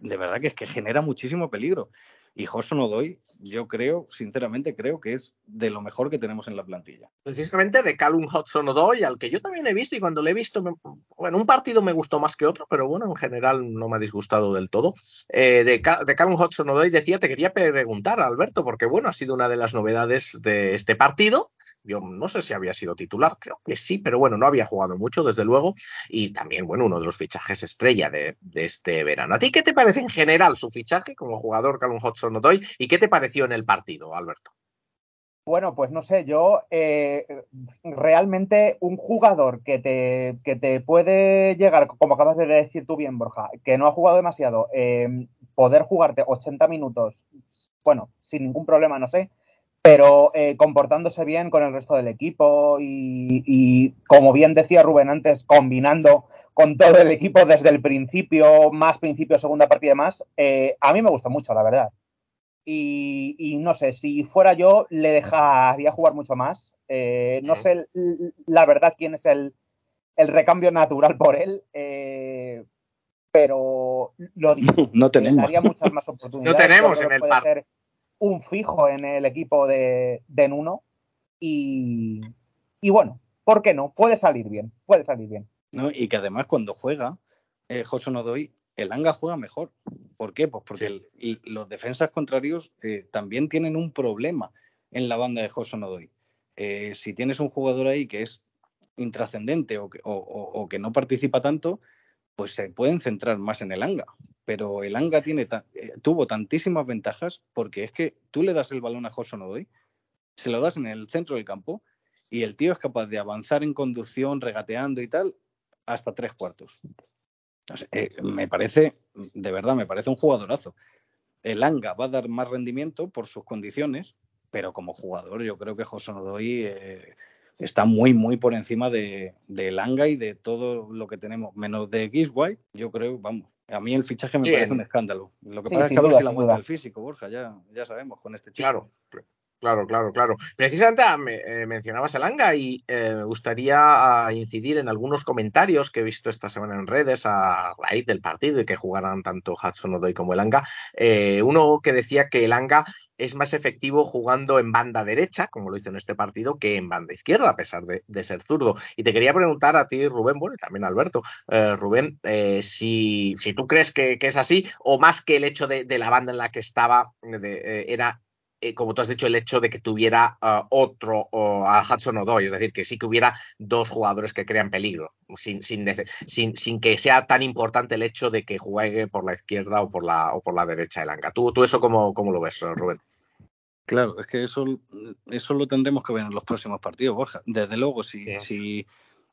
de verdad que es que genera muchísimo peligro. Y Joson Odoy, yo creo, sinceramente, creo que es de lo mejor que tenemos en la plantilla. Precisamente de Callum Hudson Odoy, al que yo también he visto y cuando lo he visto, me- bueno, un partido me gustó más que otro, pero bueno, en general no me ha disgustado del todo. Eh, de, Ca- de Callum Hudson Odoy decía, te quería preguntar, Alberto, porque bueno, ha sido una de las novedades de este partido. Yo no sé si había sido titular, creo que sí, pero bueno, no había jugado mucho, desde luego. Y también, bueno, uno de los fichajes estrella de, este verano. ¿A ti qué te parece en general su fichaje como jugador Callum Hudson Odoy y qué te pareció en el partido, Alberto? Bueno, pues no sé, yo eh, realmente un jugador que te, que te puede llegar, como acabas de decir tú bien, Borja, que no ha jugado demasiado, eh, poder jugarte 80 minutos, bueno, sin ningún problema, no sé, pero eh, comportándose bien con el resto del equipo y, y, como bien decía Rubén antes, combinando con todo el equipo desde el principio, más principio, segunda partida y demás, eh, a mí me gusta mucho, la verdad. Y, y, no sé, si fuera yo, le dejaría jugar mucho más. Eh, no sé la verdad quién es el, el recambio natural por él, eh, pero lo digo, no tenemos. daría muchas más oportunidades. No tenemos en el par. ser un fijo en el equipo de, de Nuno. Y, y bueno, ¿por qué no? Puede salir bien, puede salir bien. No, y que además cuando juega, eh, José Nodoy, el Anga juega mejor. ¿Por qué? Pues porque Sí. el- y los defensas contrarios eh, también tienen un problema en la banda de José Nodoy. Eh, si tienes un jugador ahí que es intrascendente o que, o- o- o que no participa tanto, pues se pueden centrar más en el Anga. Pero el Anga eh, tuvo tantísimas ventajas porque es que tú le das el balón a José Nodoy, se lo das en el centro del campo y el tío es capaz de avanzar en conducción, regateando y tal, hasta tres cuartos. Eh, me parece, de verdad, me parece un jugadorazo. El Anga va a dar más rendimiento por sus condiciones, pero como jugador yo creo que José Nodoy eh, está muy, muy por encima de, Anga y de todo lo que tenemos, menos de Gisway, yo creo, vamos. A mí el fichaje me Sí, parece un escándalo. Lo que Sí, pasa es que a ver si la vuelta al físico, Borja, ya, ya sabemos con este chico. Claro, claro, claro, claro. Precisamente ah, me, eh, mencionabas el Anga y eh, me gustaría ah, incidir en algunos comentarios que he visto esta semana en redes a raíz del partido y que jugaran tanto Hudson Odoi como el Anga. Eh, uno que decía que el Anga es más efectivo jugando en banda derecha, como lo hizo en este partido, que en banda izquierda, a pesar de, ser zurdo. Y te quería preguntar a ti, Rubén, bueno, y también a Alberto, eh, Rubén, eh, si, si tú crees que, es así, o más que el hecho de, la banda en la que estaba, era eh, como tú has dicho, el hecho de que tuviera uh, otro uh, a Hudson Odoi, es decir, que sí que hubiera dos jugadores que crean peligro, sin, sin, sin, sin, que sea tan importante el hecho de que juegue por la izquierda o por la, o por la derecha el Anga. ¿Tú, tú eso cómo, cómo, lo ves, Rubén? Claro, es que eso, eso lo tendremos que ver en los próximos partidos, Borja. Desde luego, si, sí. si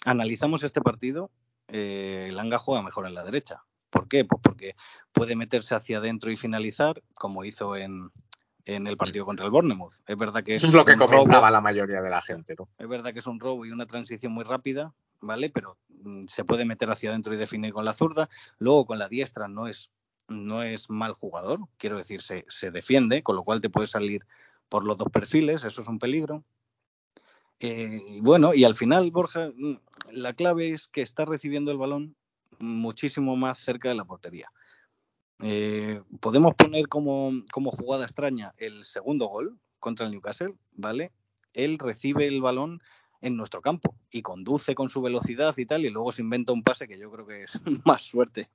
analizamos este partido, eh, el Anga juega mejor en la derecha. ¿Por qué? Pues porque puede meterse hacia adentro y finalizar, como hizo en, en el partido contra el Bournemouth. Es verdad que eso es, lo que comentaba robo, la mayoría de la gente. ¿no? Es verdad que es un robo y una transición muy rápida, ¿vale? Pero mm, se puede meter hacia adentro y definir con la zurda. Luego con la diestra no es, no es mal jugador, quiero decir, se, se defiende, con lo cual te puede salir por los dos perfiles, eso es un peligro. Eh, y bueno, y al final, Borja, mm, la clave es que está recibiendo el balón muchísimo más cerca de la portería. Eh, podemos poner como, como, jugada extraña el segundo gol contra el Newcastle, ¿vale? Él recibe el balón en nuestro campo y conduce con su velocidad y tal, y luego se inventa un pase que yo creo que es más suerte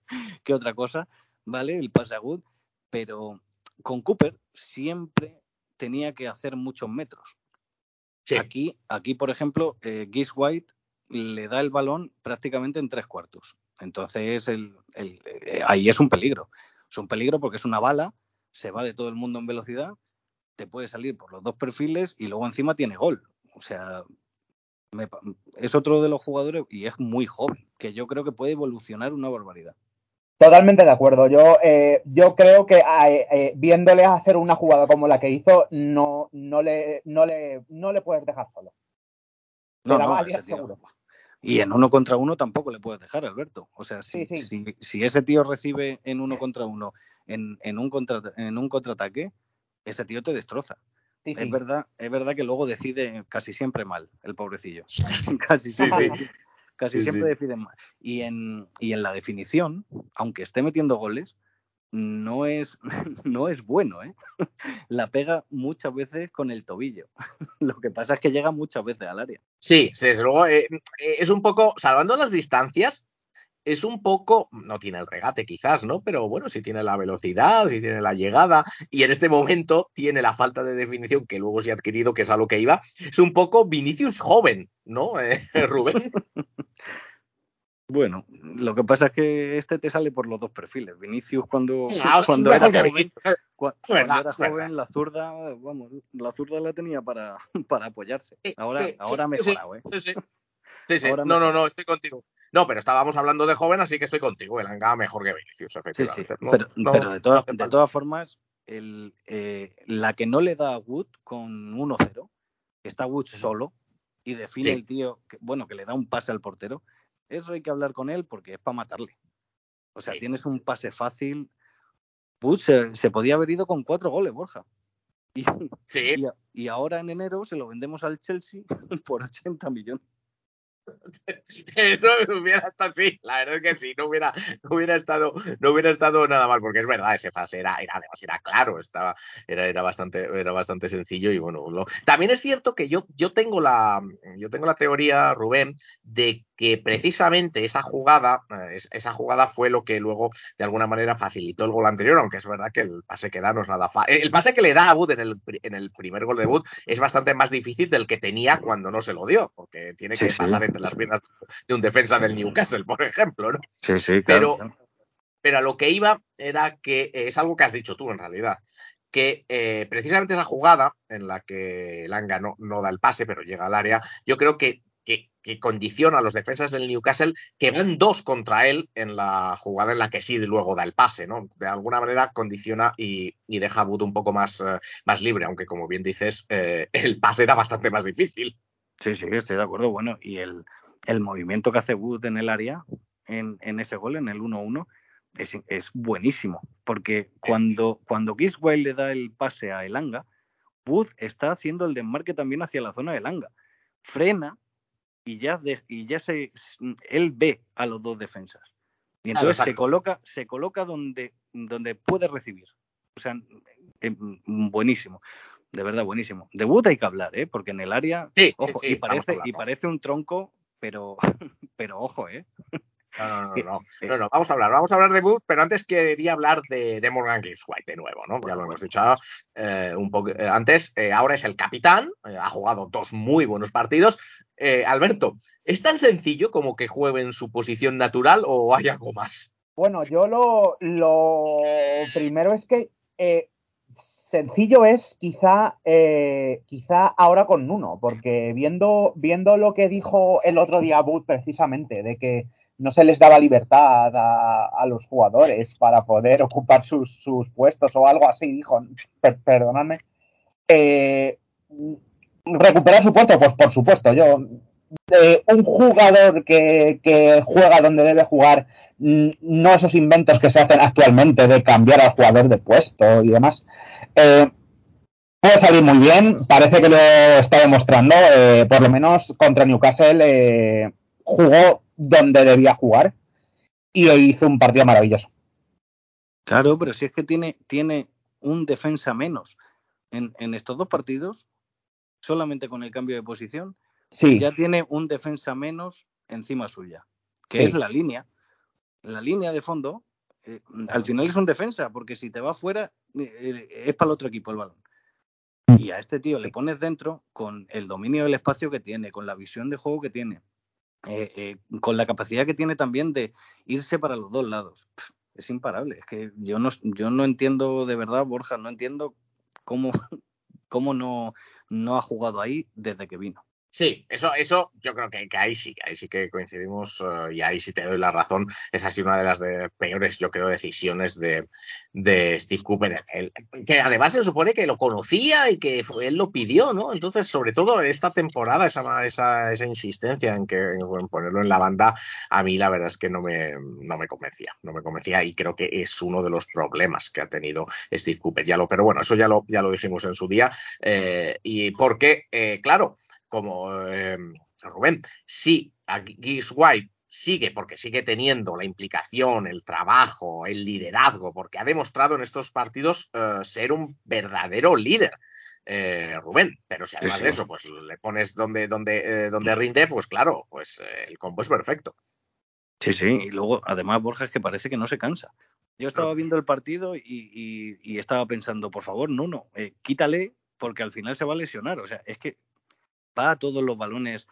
que otra cosa, ¿vale? El pase a Good, pero con Cooper siempre tenía que hacer muchos metros. Sí. Aquí, aquí, por ejemplo, eh, Giz White le da el balón prácticamente en tres cuartos. Entonces, el, el, eh, ahí es un peligro. Es un peligro porque es una bala, se va de todo el mundo en velocidad, te puede salir por los dos perfiles y luego encima tiene gol. O sea, me, es otro de los jugadores y es muy joven, que yo creo que puede evolucionar una barbaridad. Totalmente de acuerdo. Yo, eh, yo creo que eh, eh, viéndole hacer una jugada como la que hizo, no, no, le, no, le, no le puedes dejar solo. No, no, seguro. Y en uno contra uno tampoco le puedes dejar, Alberto. O sea, si, sí, sí. si, si ese tío recibe en uno contra uno en, en, un, contra, en un contraataque, ese tío te destroza. Sí, es, verdad, es verdad que luego decide casi siempre mal, el pobrecillo. casi siempre, casi siempre decide mal. Y en, y en la definición, aunque esté metiendo goles, no es, no es bueno, ¿eh? La pega muchas veces con el tobillo. Lo que pasa es que llega muchas veces al área. Sí, desde luego eh, eh, es un poco, salvando las distancias, es un poco, no tiene el regate quizás, ¿no? Pero bueno, sí tiene la velocidad, sí tiene la llegada y en este momento tiene la falta de definición que luego se ha adquirido, que es a lo que iba. Es un poco Vinicius joven, ¿no, eh, Rubén? Bueno, lo que pasa es que este te sale por los dos perfiles. Vinicius cuando, Ah, cuando era joven, Vinicius- verdad, cuando era verdad. joven, la zurda, vamos, la zurda la tenía para, para apoyarse. Ahora, sí, ahora ha sí, mejorado, ¿eh? Sí, sí. Ahora No, no, no, estoy contigo. No, pero estábamos hablando de joven, así que estoy contigo. El Anga mejor que Vinicius, Sí, sí. efectivamente. No- pero, no- pero de, de todas formas, el, eh, la que no le da a Wood con 1-0, que está Wood solo y define el tío, que, bueno, que le da un pase al portero, eso hay que hablar con él porque es para matarle. O sea, Sí, tienes un pase fácil. Wood se, se podía haber ido con cuatro goles, Borja. Y, Sí, y, ahora en enero se lo vendemos al Chelsea por 80 millones. Eso hubiera estado así, la verdad es que sí, no hubiera, no hubiera estado, no hubiera estado nada mal, porque es verdad, ese fase era, era además era claro, estaba, era, era bastante, era bastante sencillo y bueno, lo- también es cierto que yo, yo tengo la, yo tengo la teoría, Rubén, de que precisamente esa jugada, eh, es- esa jugada fue lo que luego de alguna manera facilitó el gol anterior, aunque es verdad que el pase que da no es nada fácil. El pase que le da a Wood en el, en el primer gol de Wood es bastante más difícil del que tenía cuando no se lo dio, porque tiene que sí. pasar entre las piernas de un defensa del Newcastle, por ejemplo, ¿no? Sí, sí, Pero- Pero a lo que iba era que eh, es algo que has dicho tú en realidad, que eh, precisamente esa jugada en la que Langa no, no da el pase, pero llega al área, yo creo que, que, condiciona a los defensas del Newcastle que van dos contra él en la jugada en la que sí luego da el pase, ¿no? De alguna manera condiciona y, y deja a Wood un poco más, eh, más libre, aunque como bien dices, eh, el pase era bastante más difícil. Sí, sí, estoy de acuerdo. Bueno, y el, el movimiento que hace Wood en el área, en, en ese gol, en el 1-1, es, es buenísimo. Porque cuando, cuando Giswell le da el pase a Elanga, Wood está haciendo el desmarque también hacia la zona de Elanga. Frena y ya, de- y ya se, él ve a los dos defensas. Y Claro, entonces se coloca, se coloca donde, donde puede recibir. O sea, eh, buenísimo. De verdad, buenísimo. De Wood hay que hablar, ¿eh? Porque en el área Sí, sí, Ojo, sí, y, parece, y parece un tronco, pero, pero ojo, ¿eh? No, no, no, no. eh, No, no, vamos a hablar, vamos a hablar de Wood, pero antes quería hablar de, de Morgan Gibbs White de nuevo, ¿no? ya lo hemos dicho eh, un poco eh, antes. eh, ahora es el capitán, eh, ha jugado dos muy buenos partidos. Eh, Alberto, ¿es tan sencillo como que juegue en su posición natural o hay algo más? Bueno, yo lo, lo primero es que eh, sencillo es quizá, eh, quizá ahora con Nuno, porque viendo, viendo lo que dijo el otro día Booth precisamente, de que no se les daba libertad a, los jugadores para poder ocupar sus, sus puestos o algo así, dijo, per- perdonadme, eh, recuperar su puesto, pues por supuesto, yo, eh, un jugador que, que juega donde debe jugar mm, no esos inventos que se hacen actualmente de cambiar al jugador de puesto y demás. Eh, puede salir muy bien, parece que lo está demostrando, eh, por lo menos contra Newcastle jugó donde debía jugar y hizo un partido maravilloso. Claro, pero si es que tiene, tiene un defensa menos en, en estos dos partidos, solamente con el cambio de posición, Sí, ya tiene un defensa menos encima suya, que Sí. es la línea. La línea de fondo, eh, al final es un defensa, porque si te va fuera, eh, eh, es para el otro equipo el balón. Y a este tío le pones dentro con el dominio del espacio que tiene, con la visión de juego que tiene, eh, eh, con la capacidad que tiene también de irse para los dos lados. Es imparable. Es que yo no, yo no entiendo de verdad, Borja, no entiendo cómo, cómo no, no ha jugado ahí desde que vino. Sí, eso, eso yo creo que, ahí sí, ahí sí que coincidimos eh, y ahí sí te doy la razón. Esa ha sido una de las de peores, yo creo, decisiones de, de Steve Cooper. Que además se supone que lo conocía y que fue- él lo pidió, ¿no? Entonces, sobre todo esta temporada, esa, esa, esa insistencia en, que, en ponerlo en la banda, a mí la verdad es que no me, no me convencía, no me convencía y creo que es uno de los problemas que ha tenido Steve Cooper. Ya lo, pero bueno, eso ya lo, ya lo dijimos en su día. eh, y porque, eh, claro, como eh, Rubén, si a Gibbs White sigue, porque sigue teniendo la implicación, el trabajo, el liderazgo, porque ha demostrado en estos partidos uh, ser un verdadero líder. Eh, Rubén, pero si además sí, sí. de eso, pues le pones donde, donde, eh, donde rinde, pues claro, pues eh, el combo es perfecto. Sí, sí, y luego además Borja es que parece que no se cansa. Yo estaba viendo el partido y, y, y estaba pensando, por favor, Nuno, eh, quítale porque al final se va a lesionar. O sea, es que va a todos los balones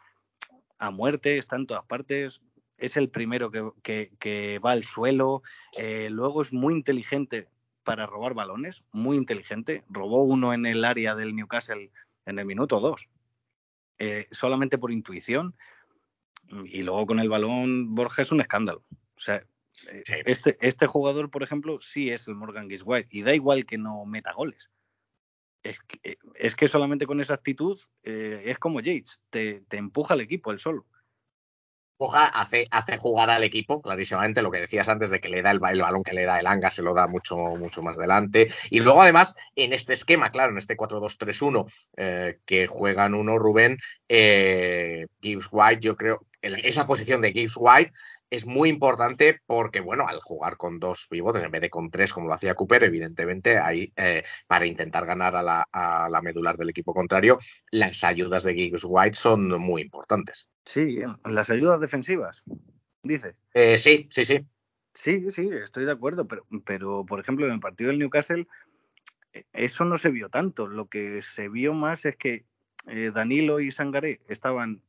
a muerte, está en todas partes, es el primero que, que, que va al suelo, eh, luego es muy inteligente para robar balones, muy inteligente. Robó uno en el área del Newcastle en el minuto dos, eh, solamente por intuición. Y luego con el balón, Borja es un escándalo. O sea, sí. este, este jugador, por ejemplo, sí es el Morgan Giswhite y da igual que no meta goles. Es que, es que solamente con esa actitud eh, es como Yates, te, te empuja al equipo él solo. Boja hace, hace jugar al equipo, clarísimamente, lo que decías antes de que le da el, el, balón que le da el Anga, se lo da mucho, mucho más delante. Y luego, además, en este esquema, claro, en este 4-2-3-1 eh, que juegan uno Rubén, eh, Gibbs White, yo creo, esa posición de Gibbs White es muy importante porque, bueno, al jugar con dos pivotes en vez de con tres, como lo hacía Cooper, evidentemente, ahí eh, para intentar ganar a la, a la, medular del equipo contrario, las ayudas de Gibbs White son muy importantes. Sí, las ayudas defensivas, dice. Eh, sí, sí, sí. Sí, sí, estoy de acuerdo, pero, pero por ejemplo, en el partido del Newcastle, eh, eso no se vio tanto. Lo que se vio más es que eh, Danilo y Sangaré estaban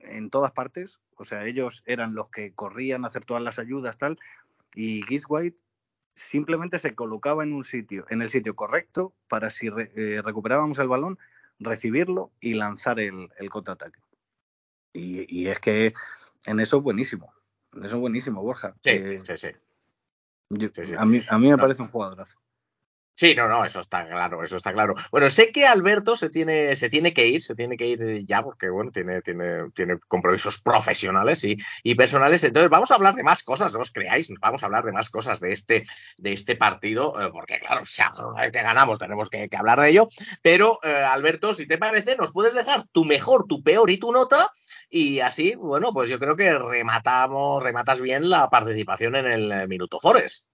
en todas partes, o sea, ellos eran los que corrían a hacer todas las ayudas, tal, y Gibbs White simplemente se colocaba en un sitio, en el sitio correcto, para si re, eh, recuperábamos el balón, recibirlo y lanzar el, el contraataque. Y, y, es que en eso es buenísimo, en eso es buenísimo, Borja. Sí, eh, sí, sí. Yo, sí, sí. A, mí, a mí me no. parece un jugadorazo. Sí, no, no, eso está claro, eso está claro. Bueno, sé que Alberto se tiene, se tiene que ir, se tiene que ir ya porque, bueno, tiene, tiene, tiene compromisos profesionales y, y personales. Entonces, vamos a hablar de más cosas, no os creáis, vamos a hablar de más cosas de este, de este partido, eh, porque, claro, ya una vez que ganamos tenemos que, hablar de ello. Pero, eh, Alberto, si te parece, nos puedes dejar tu mejor, tu peor y tu nota. Y así, bueno, pues yo creo que rematamos, rematas bien la participación en el Minuto Forest.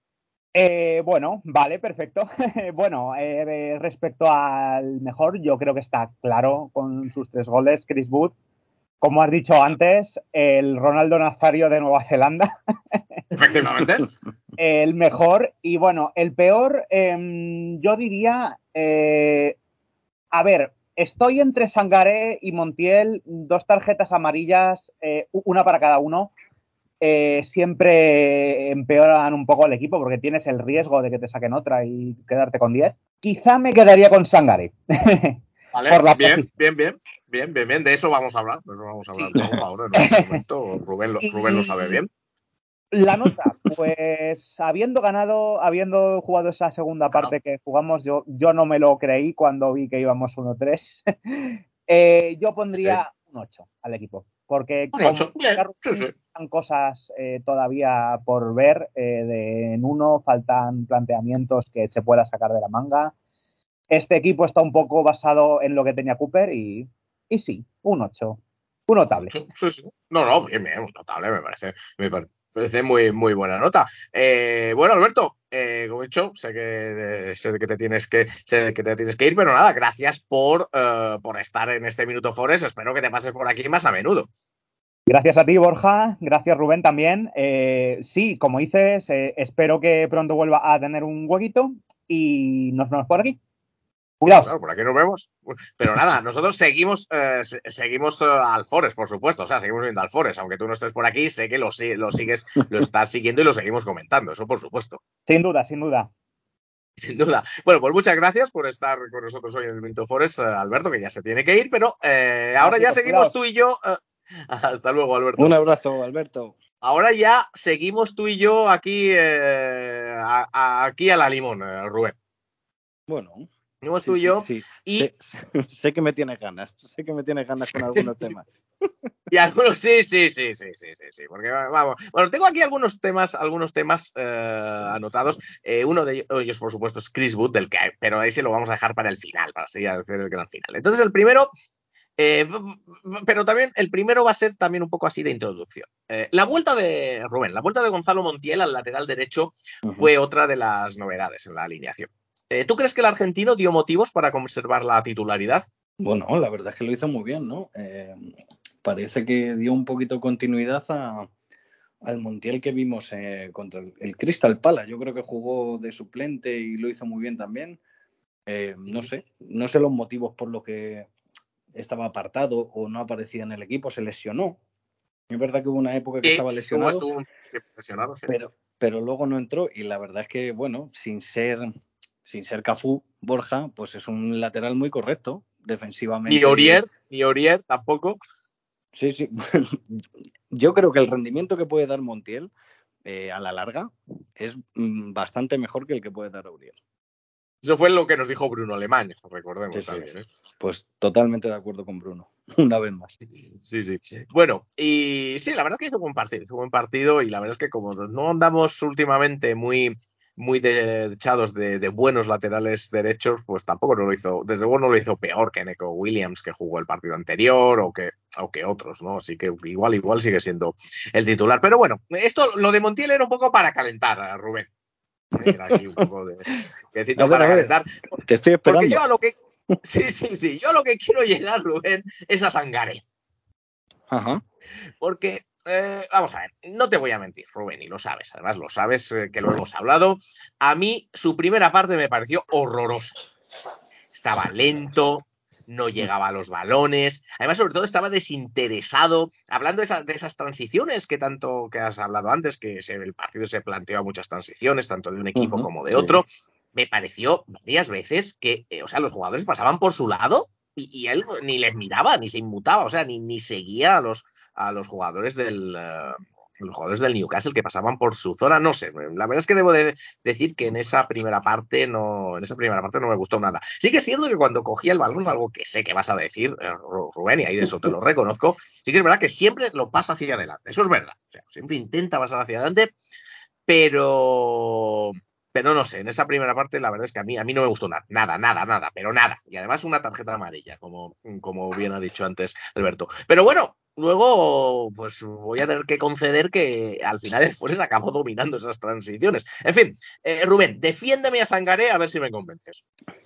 Eh, bueno, vale, perfecto. bueno, eh, respecto al mejor, yo creo que está claro con sus tres goles, Chris Wood. Como has dicho antes, el Ronaldo Nazario de Nueva Zelanda. Efectivamente. el mejor. Y bueno, el peor, eh, yo diría. eh, a ver, estoy entre Sangaré y Montiel, dos tarjetas amarillas, eh, una para cada uno eh, siempre empeoran un poco el equipo porque tienes el riesgo de que te saquen otra y quedarte con 10. Quizá me quedaría con Sangare. Vale, Por la bien, bien, bien, bien, bien, bien, de eso vamos a hablar, de eso vamos a hablar sí. ahora en un momento. Rubén, lo, Rubén lo sabe bien. La nota, pues habiendo ganado, habiendo jugado esa segunda parte claro. que jugamos, yo, yo no me lo creí cuando vi que íbamos 1-3. eh, yo pondría sí. un 8 al equipo porque como sí, sí. Cosas eh, todavía por ver eh, en uno, faltan planteamientos que se pueda sacar de la manga. Este equipo está un poco basado en lo que tenía Cooper y, y sí, un 8. Un notable. Sí, sí, no, no, bien, bien, un notable, me parece, me parece muy, muy buena nota. Eh, bueno, Alberto, como he dicho, sé que, sé que te tienes que, sé que te tienes que ir, pero nada, gracias por, por estar en este Minuto Forest. Espero que te pases por aquí más a menudo. Gracias a ti, Borja. Gracias, Rubén, también. Eh, sí, como dices, eh, espero que pronto vuelva a tener un huequito y nos vemos por aquí. Cuidaos. Claro, por aquí nos vemos. Pero nada, nosotros seguimos, eh, seguimos al Forest, por supuesto. O sea, seguimos viendo al Forest. Aunque tú no estés por aquí, sé que lo, lo sigues, lo estás siguiendo y lo seguimos comentando. Eso, por supuesto. Sin duda, sin duda. Sin duda. Bueno, pues muchas gracias por estar con nosotros hoy en el Minto Forest, Alberto, que ya se tiene que ir, pero eh, ahora ya seguimos tú y yo. hasta luego, Alberto. Un abrazo, Alberto. Ahora ya seguimos tú y yo aquí, eh, a, a, aquí a la limón, eh, Rubén. Bueno, Seguimos sí, tú y yo. Sí, sí. Y... Sé, sé, que me tienes ganas, sé que me tienes ganas con algunos temas. Y algunos, sí, sí, sí, sí, sí, sí, sí, porque vamos. Bueno, tengo aquí algunos temas, algunos temas eh, anotados. Eh, uno de ellos, por supuesto, es Chris Wood, del que, pero ese lo vamos a dejar para el final, para seguir hacer el gran final. Entonces, el primero Eh, pero también el primero va a ser también un poco así de introducción. Eh, la vuelta de Rubén, la vuelta de Gonzalo Montiel al lateral derecho fue otra de las novedades en la alineación. Eh, ¿Tú crees que el argentino dio motivos para conservar la titularidad? Bueno, la verdad es que lo hizo muy bien, ¿no? Parece que dio un poquito continuidad a, al Montiel que vimos contra el, el Crystal Palace. Yo creo que jugó de suplente y lo hizo muy bien también. No sé, no sé los motivos por los que estaba apartado o no aparecía en el equipo, se lesionó. Es verdad que hubo una época que Sí, estaba lesionado, estuvo lesionado, sí. pero, pero luego no entró y la verdad es que, bueno, sin ser, sin ser Cafú, Borja, pues es un lateral muy correcto defensivamente. Ni Orier, ni Orier tampoco. Sí, sí. Yo creo que el rendimiento que puede dar Montiel eh, a la larga es mm, bastante mejor que el que puede dar Auriel. Eso fue lo que nos dijo Bruno Alemán, recordemos Sí, sí. también. ¿eh? Pues totalmente de acuerdo con Bruno, una vez más. Sí, sí. Bueno, y sí, la verdad es que hizo buen partido, hizo buen partido y la verdad es que como no andamos últimamente muy, muy de- echados de, de buenos laterales derechos, pues tampoco no lo hizo, desde luego no lo hizo peor que Neko Williams, que jugó el partido anterior, o que, o que otros, ¿no? Así que igual, igual sigue siendo el titular. Pero bueno, esto, lo de Montiel era un poco para calentar a Rubén. Aquí un poco de, ver, para ver. Te estoy Porque esperando. yo a lo que. Sí, sí, sí. Yo a lo que quiero llegar, Rubén, es a Sangaré. Ajá. Porque, eh, vamos a ver, no te voy a mentir, Rubén, y lo sabes, además lo sabes eh, que lo hemos hablado. A mí su primera parte me pareció horrorosa. Estaba lento, no llegaba a los balones, además sobre todo estaba desinteresado, hablando de, esa- de esas transiciones que tanto que has hablado antes, que se- el partido se planteó muchas transiciones, tanto de un equipo como de sí. otro. Me pareció varias veces que, eh, o sea, los jugadores pasaban por su lado y, y él ni les miraba, ni se inmutaba, o sea, ni, ni seguía a los, a los jugadores del eh, los jugadores del Newcastle que pasaban por su zona, no sé, la verdad es que debo de decir que en esa primera parte no, en esa primera parte no me gustó nada. Sí que es cierto que cuando cogía el balón, algo que sé que vas a decir, eh, Ru- Rubén, y ahí de eso te lo reconozco, sí que es verdad que siempre lo pasa hacia adelante, eso es verdad, o sea, siempre intenta pasar hacia adelante, pero pero no sé, en esa primera parte la verdad es que a mí, a mí no me gustó nada, nada, nada, nada, pero nada. Y además una tarjeta amarilla, como, como bien ha dicho antes Alberto. Pero bueno, luego pues voy a tener que conceder que al final el Fuerza acabó dominando esas transiciones. En fin, eh, Rubén, defiéndeme a Sangaré a ver si me convences.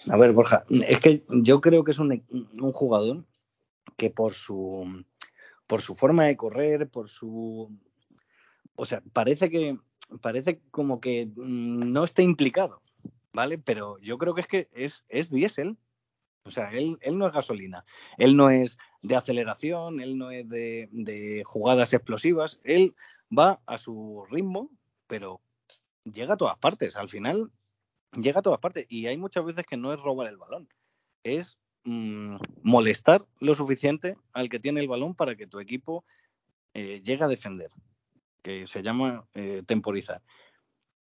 A ver, Borja, es que yo creo que es un, un jugador que por su por su forma de correr, por su o sea, parece que parece como que mm, no está implicado, ¿vale? Pero yo creo que es que es, es diésel. O sea, él, él no es gasolina, él no es de aceleración, él no es de, de jugadas explosivas, él va a su ritmo, pero llega a todas partes. Al final, llega a todas partes. Y hay muchas veces que no es robar el balón, es mm, molestar lo suficiente al que tiene el balón para que tu equipo eh, llegue a defender, que se llama eh, temporizar.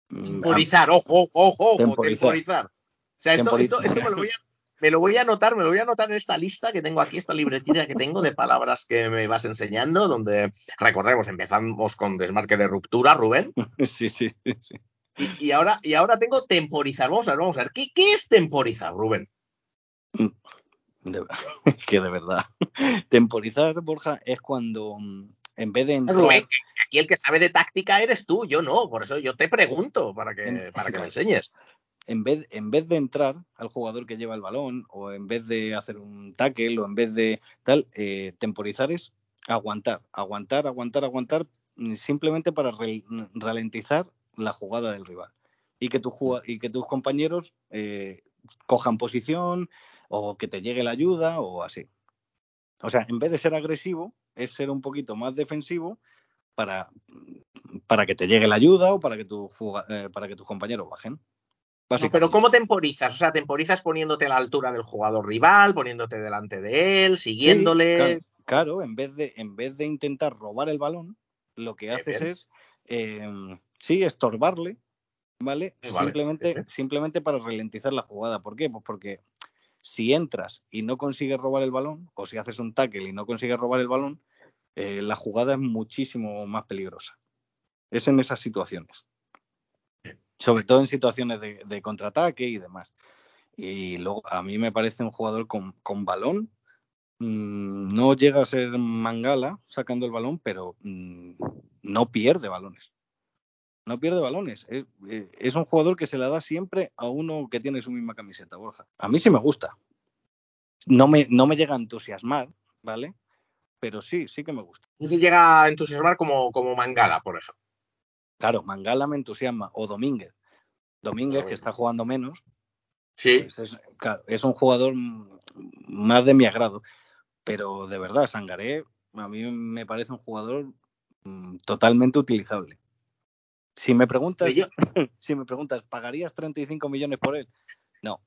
Mm, Temporizar, ojo, ojo, ojo, Temporizar. temporizar. O sea, esto, esto, esto me, lo voy a, me lo voy a anotar, me lo voy a anotar en esta lista que tengo aquí, esta libretita que tengo de palabras que me vas enseñando, donde recordemos, empezamos con desmarque de ruptura, Rubén, Sí, sí, sí. y, y ahora, y ahora tengo temporizar. Vamos a ver, vamos a ver. ¿Qué, qué es temporizar, Rubén? De- que de verdad. Temporizar, Borja, es cuando mm, en vez de entrar, Rubén, aquí el que sabe de táctica eres tú, yo no, por eso yo te pregunto para que, para que me enseñes. en vez, en vez de entrar al jugador que lleva el balón, o en vez de hacer un tackle, o en vez de tal, eh, temporizar es aguantar, aguantar, aguantar, aguantar, mm, simplemente para re- ralentizar la jugada del rival. Y que, tu y que tus compañeros eh, cojan posición, o que te llegue la ayuda, o así. O sea, en vez de ser agresivo, es ser un poquito más defensivo para, para que te llegue la ayuda o para que, tu, eh, para que tus compañeros bajen. No, pero. ¿cómo temporizas? O sea, temporizas poniéndote a la altura del jugador rival, poniéndote delante de él, Sí, siguiéndole. claro, claro, en vez de en vez de intentar robar el balón, lo que haces bien. es eh, sí estorbarle, ¿vale? Sí, vale, simplemente simplemente para ralentizar la jugada. ¿Por qué? Pues porque si entras y no consigues robar el balón, o si haces un tackle y no consigues robar el balón, eh, la jugada es muchísimo más peligrosa. Es en esas situaciones. Sobre todo en situaciones de, de contraataque y demás. Y luego a mí me parece un jugador con, con balón mm, no llega a ser Mangala sacando el balón, pero mm, no pierde balones. No pierde balones. Es, eh, es, un jugador que se le da siempre a uno que tiene su misma camiseta, Borja. A mí sí me gusta. No me, no me llega a entusiasmar, ¿vale? Pero sí, sí que me gusta. No te llega a entusiasmar como, como Mangala, por eso. Claro, Mangala me entusiasma. O Domínguez. Domínguez, que está jugando menos. Sí. Pues es, claro, es un jugador más de mi agrado. Pero de verdad, Sangaré a mí me parece un jugador mm, totalmente utilizable. Si me preguntas, yo... si me preguntas, ¿pagarías 35 millones por él? No.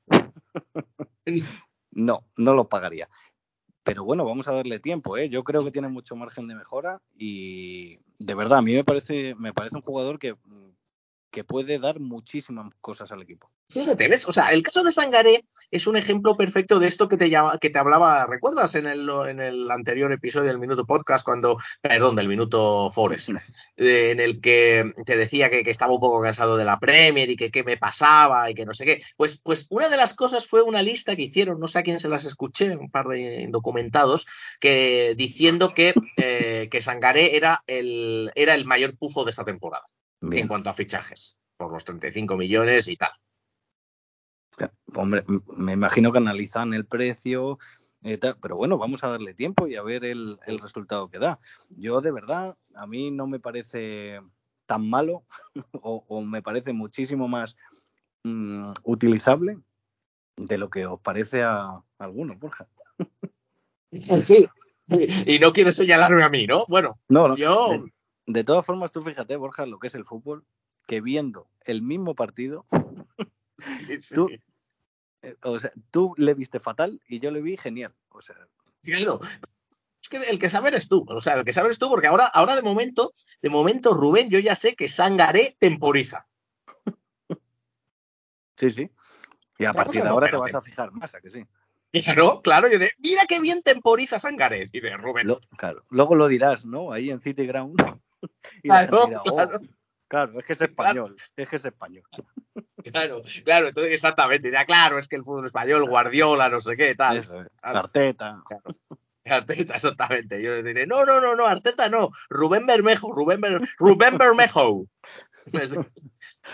no, no lo pagaría. Pero bueno, vamos a darle tiempo, ¿eh? Yo creo que tiene mucho margen de mejora y de verdad, a mí me parece, me parece un jugador que, que puede dar muchísimas cosas al equipo. Fíjate, ¿ves? O sea, el caso de Sangaré es un ejemplo perfecto de esto que te, llama, que te hablaba, ¿recuerdas en el, en el anterior episodio del Minuto Podcast, cuando, perdón, del Minuto Forest, en el que te decía que, que, estaba un poco cansado de la Premier y que qué me pasaba y que no sé qué? Pues, pues una de las cosas fue una lista que hicieron, no sé a quién se las escuché, un par de indocumentados, que diciendo que, eh, que Sangaré era el, era el mayor pufo de esta temporada Bien. en cuanto a fichajes, por los 35 millones y tal. Hombre, me imagino que analizan el precio, eh, tal, pero bueno, vamos a darle tiempo y a ver el, el, resultado que da. Yo de verdad, a mí no me parece tan malo o, o me parece muchísimo más mmm, utilizable de lo que os parece a, a algunos, Borja. Sí, y no quieres señalarme a mí, ¿no? Bueno, no, no. yo... De, de todas formas, tú fíjate, Borja, lo que es el fútbol, que viendo el mismo partido, Sí, sí. Tú, eh, o sea, tú le viste fatal y yo le vi genial. O sea, sí, claro. Es que el que sabe eres tú. O sea, el que sabe eres tú, porque ahora, ahora de momento, de momento, Rubén, yo ya sé que Sangaré temporiza. Sí, sí. Y a partir de ahora te vas a fijar más, ¿a que sí? Claro, claro, yo de, mira qué bien temporiza Sangaré, dice Rubén. Lo, claro, luego lo dirás, ¿no? Ahí en City Ground. y claro, dirá, oh, claro. claro, es que es español, claro. es que es español. Claro, claro, entonces exactamente, ya claro, es que el fútbol español, Guardiola, no sé qué, tal. Eso, Arteta. Claro. Arteta, exactamente. Yo les diré, no, no, no, no, Arteta no, Rubén Bermejo, Rubén, Ber, Rubén Bermejo. Les,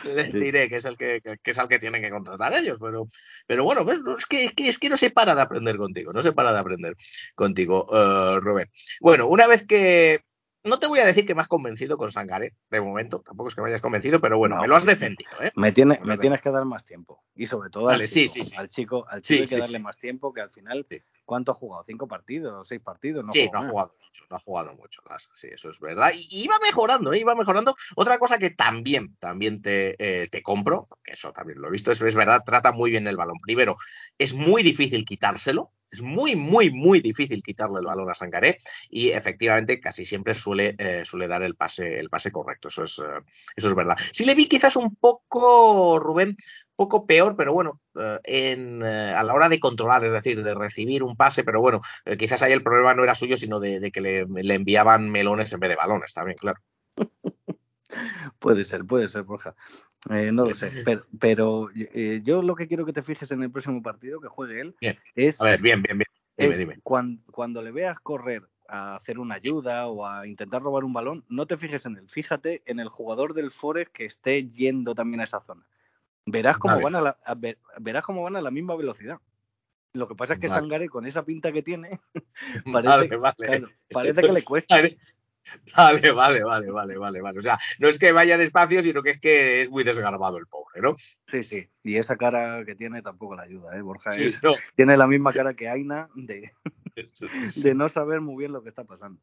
les, diré que es el que, que, es el que tienen que contratar ellos, pero, pero bueno, pues, es, que, es, que, es que no se para de aprender contigo, no se para de aprender contigo, uh, Rubén. Bueno, una vez que, no te voy a decir que me has convencido con Sangaré, de momento, tampoco es que me hayas convencido, pero bueno, no, me lo has defendido. ¿eh? Me, tiene, me tienes que dar más tiempo. Y sobre todo vale, al, chico, sí, al chico, al chico hay que darle más tiempo, que al final, ¿cuánto ha jugado? ¿Cinco partidos? ¿Seis partidos? No sí, no ha jugado mucho, no ha jugado mucho. Sí, eso es verdad. Y iba mejorando, ¿eh? iba mejorando. Otra cosa que también, también te, eh, te compro, porque eso también lo he visto, es, es verdad, trata muy bien el balón. Primero, es muy difícil quitárselo, es muy, muy, muy difícil quitarle el balón a Sangaré y efectivamente casi siempre suele, eh, suele dar el pase, el pase correcto. Eso es, uh, eso es verdad. Sí le vi quizás un poco, Rubén, poco peor, pero bueno, uh, en, a la hora de controlar, es decir, de recibir un pase, pero bueno, eh, quizás ahí el problema no era suyo, sino de, de que le, le, enviaban melones en vez de balones, también, claro. puede ser, puede ser, Borja. Eh, no lo sé, pero, pero eh, yo lo que quiero que te fijes en el próximo partido que juegue él bien. es. A ver, bien, bien, bien. Dime, es dime. Cuando, cuando, le veas correr a hacer una ayuda o a intentar robar un balón, no te fijes en él, fíjate en el jugador del Forest que esté yendo también a esa zona. Verás cómo, vale. van, a la, a ver, verás cómo van a la misma velocidad. Lo que pasa es que vale. Sangare, con esa pinta que tiene, parece, vale, claro, parece que le cuesta. Vale, vale, vale, vale, vale, vale. O sea, no es que vaya despacio, sino que es que es muy desgarbado el pobre, ¿no? Sí, sí. Y esa cara que tiene tampoco la ayuda, ¿eh? Borja sí, es, no. tiene la misma cara que Aina de, de no saber muy bien lo que está pasando.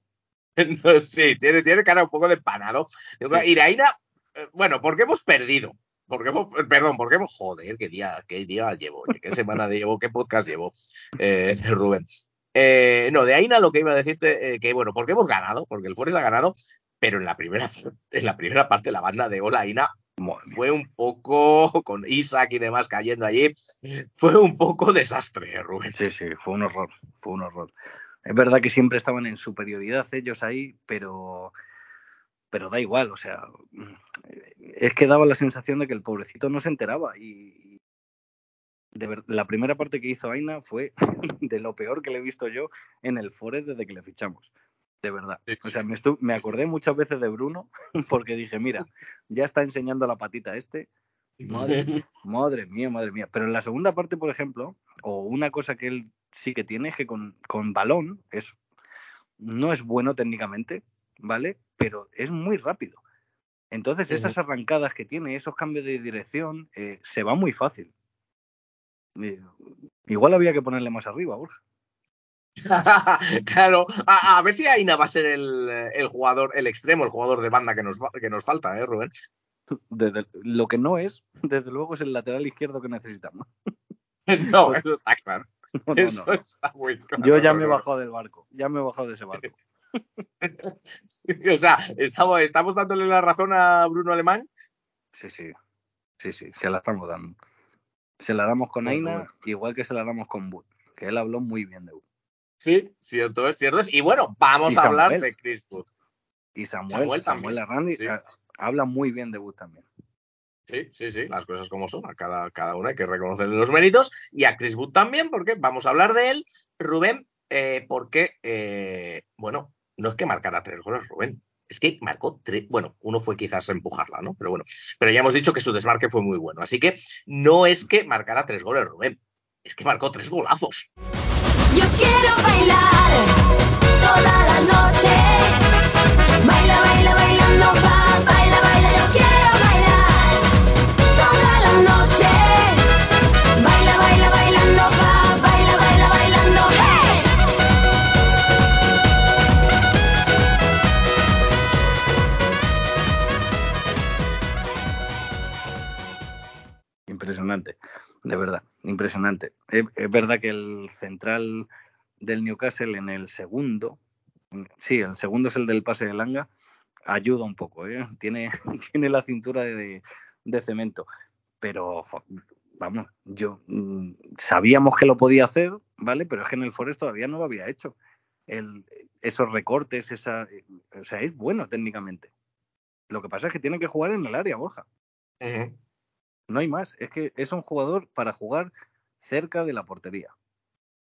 No, sí, tiene, tiene cara un poco de empanado. Sí. Y Aina, eh, bueno, porque hemos perdido. Porque hemos, perdón, porque hemos, joder, qué día, qué día llevo, qué semana llevo, qué podcast llevo, eh, Rubén. Eh, no, de Aina lo que iba a decirte, eh, que bueno, porque hemos ganado, porque el Forest ha ganado, pero en la primera, en la primera parte la banda de Hola Aina fue un poco, con Isaac y demás cayendo allí, fue un poco desastre, Rubén. Sí, sí, fue un horror, fue un horror. Es verdad que siempre estaban en superioridad ellos ahí, pero, pero da igual, o sea, es que daba la sensación de que el pobrecito no se enteraba y, de ver- la primera parte que hizo Aina fue de lo peor que le he visto yo en el Forest desde que le fichamos. De verdad. O sea, me, me acordé muchas veces de Bruno porque dije, mira, ya está enseñando la patita este. Madre, madre mía, madre mía. Pero en la segunda parte, por ejemplo, o una cosa que él sí que tiene es que con, con balón es, no es bueno técnicamente, ¿vale? Pero es muy rápido. Entonces, esas arrancadas que tiene, esos cambios de dirección, eh, se va muy fácil. Eh, igual había que ponerle más arriba, Borja. claro, a, a ver si Aina va a ser el, el jugador, el extremo, el jugador de banda que nos, que nos falta, ¿eh, Rubén? Desde, lo que no es, desde luego, es el lateral izquierdo que necesitamos. No, eso está claro. No, no, Eso no. está muy claro. Yo ya me he bajado del barco, ya me he bajado de ese barco. O sea, estamos, estamos dándole la razón a Bruno Alemán. Sí, sí, sí, sí, se la estamos dando. Se la damos con Aina, igual que se la damos con Wood, que él habló muy bien de Wood. Sí, cierto es, cierto es. Y bueno, vamos Y a hablar de Chris Wood. Y Samuel, Samuel Arrandi sí. ah, habla muy bien de Wood también. Sí, sí, sí, las cosas como son. A cada, cada una hay que reconocerle los méritos. Y a Chris Wood también, porque vamos a hablar de él. Rubén, eh, porque, eh, bueno, no es que marcara tres goles, Rubén. Es que marcó tres. Bueno, uno fue quizás empujarla, ¿no? Pero bueno, pero ya hemos dicho que su desmarque fue muy bueno. Así que no es que marcara tres goles, Rubén. Es que marcó tres golazos. Yo quiero bailar toda la noche. Impresionante, de verdad, impresionante. Es, verdad que el central del Newcastle en el segundo, sí, el segundo es el del pase de Langa, ayuda un poco, ¿eh? tiene, tiene la cintura de, cemento, pero vamos, yo mm, sabíamos que lo podía hacer, ¿vale? Pero es que en el Forest todavía no lo había hecho. Esos recortes, esa, o sea, es bueno técnicamente. Lo que pasa es que tiene que jugar en el área, Borja. No hay más. Es que es un jugador para jugar cerca de la portería.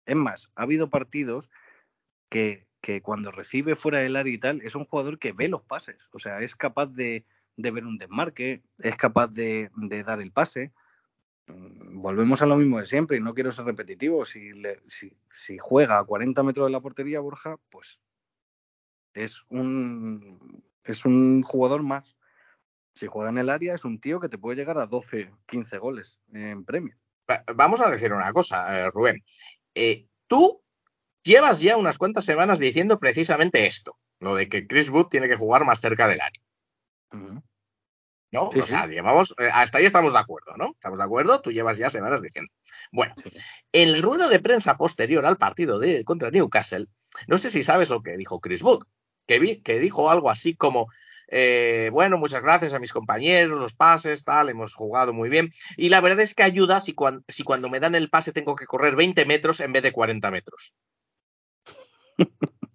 Es más, ha habido partidos que, que cuando recibe fuera del área y tal, es un jugador que ve los pases. O sea, es capaz de, de ver un desmarque, es capaz de, de dar el pase. Mm, Volvemos a lo mismo de siempre y no quiero ser repetitivo. Si, le- si, si juega a 40 metros de la portería, Borja, pues es un, es un jugador más. Si juega en el área, es un tío que te puede llegar a 12, 15 goles en premio. Va- Vamos a decir una cosa, eh, Rubén. Eh, tú llevas ya unas cuantas semanas diciendo precisamente esto, lo de que Chris Wood tiene que jugar más cerca del área, ¿no? Sí, o sea, sí. llevamos, eh, hasta ahí estamos de acuerdo, ¿no? ¿Estamos de acuerdo? Tú llevas ya semanas diciendo. Bueno, Sí. en el ruedo de prensa posterior al partido de, contra Newcastle, no sé si sabes lo que dijo Chris Wood, que, vi, que dijo algo así como, eh, bueno, muchas gracias a mis compañeros, los pases, tal, hemos jugado muy bien. Y la verdad es que ayuda si, cuan- si cuando me dan el pase tengo que correr 20 metros en vez de 40 metros.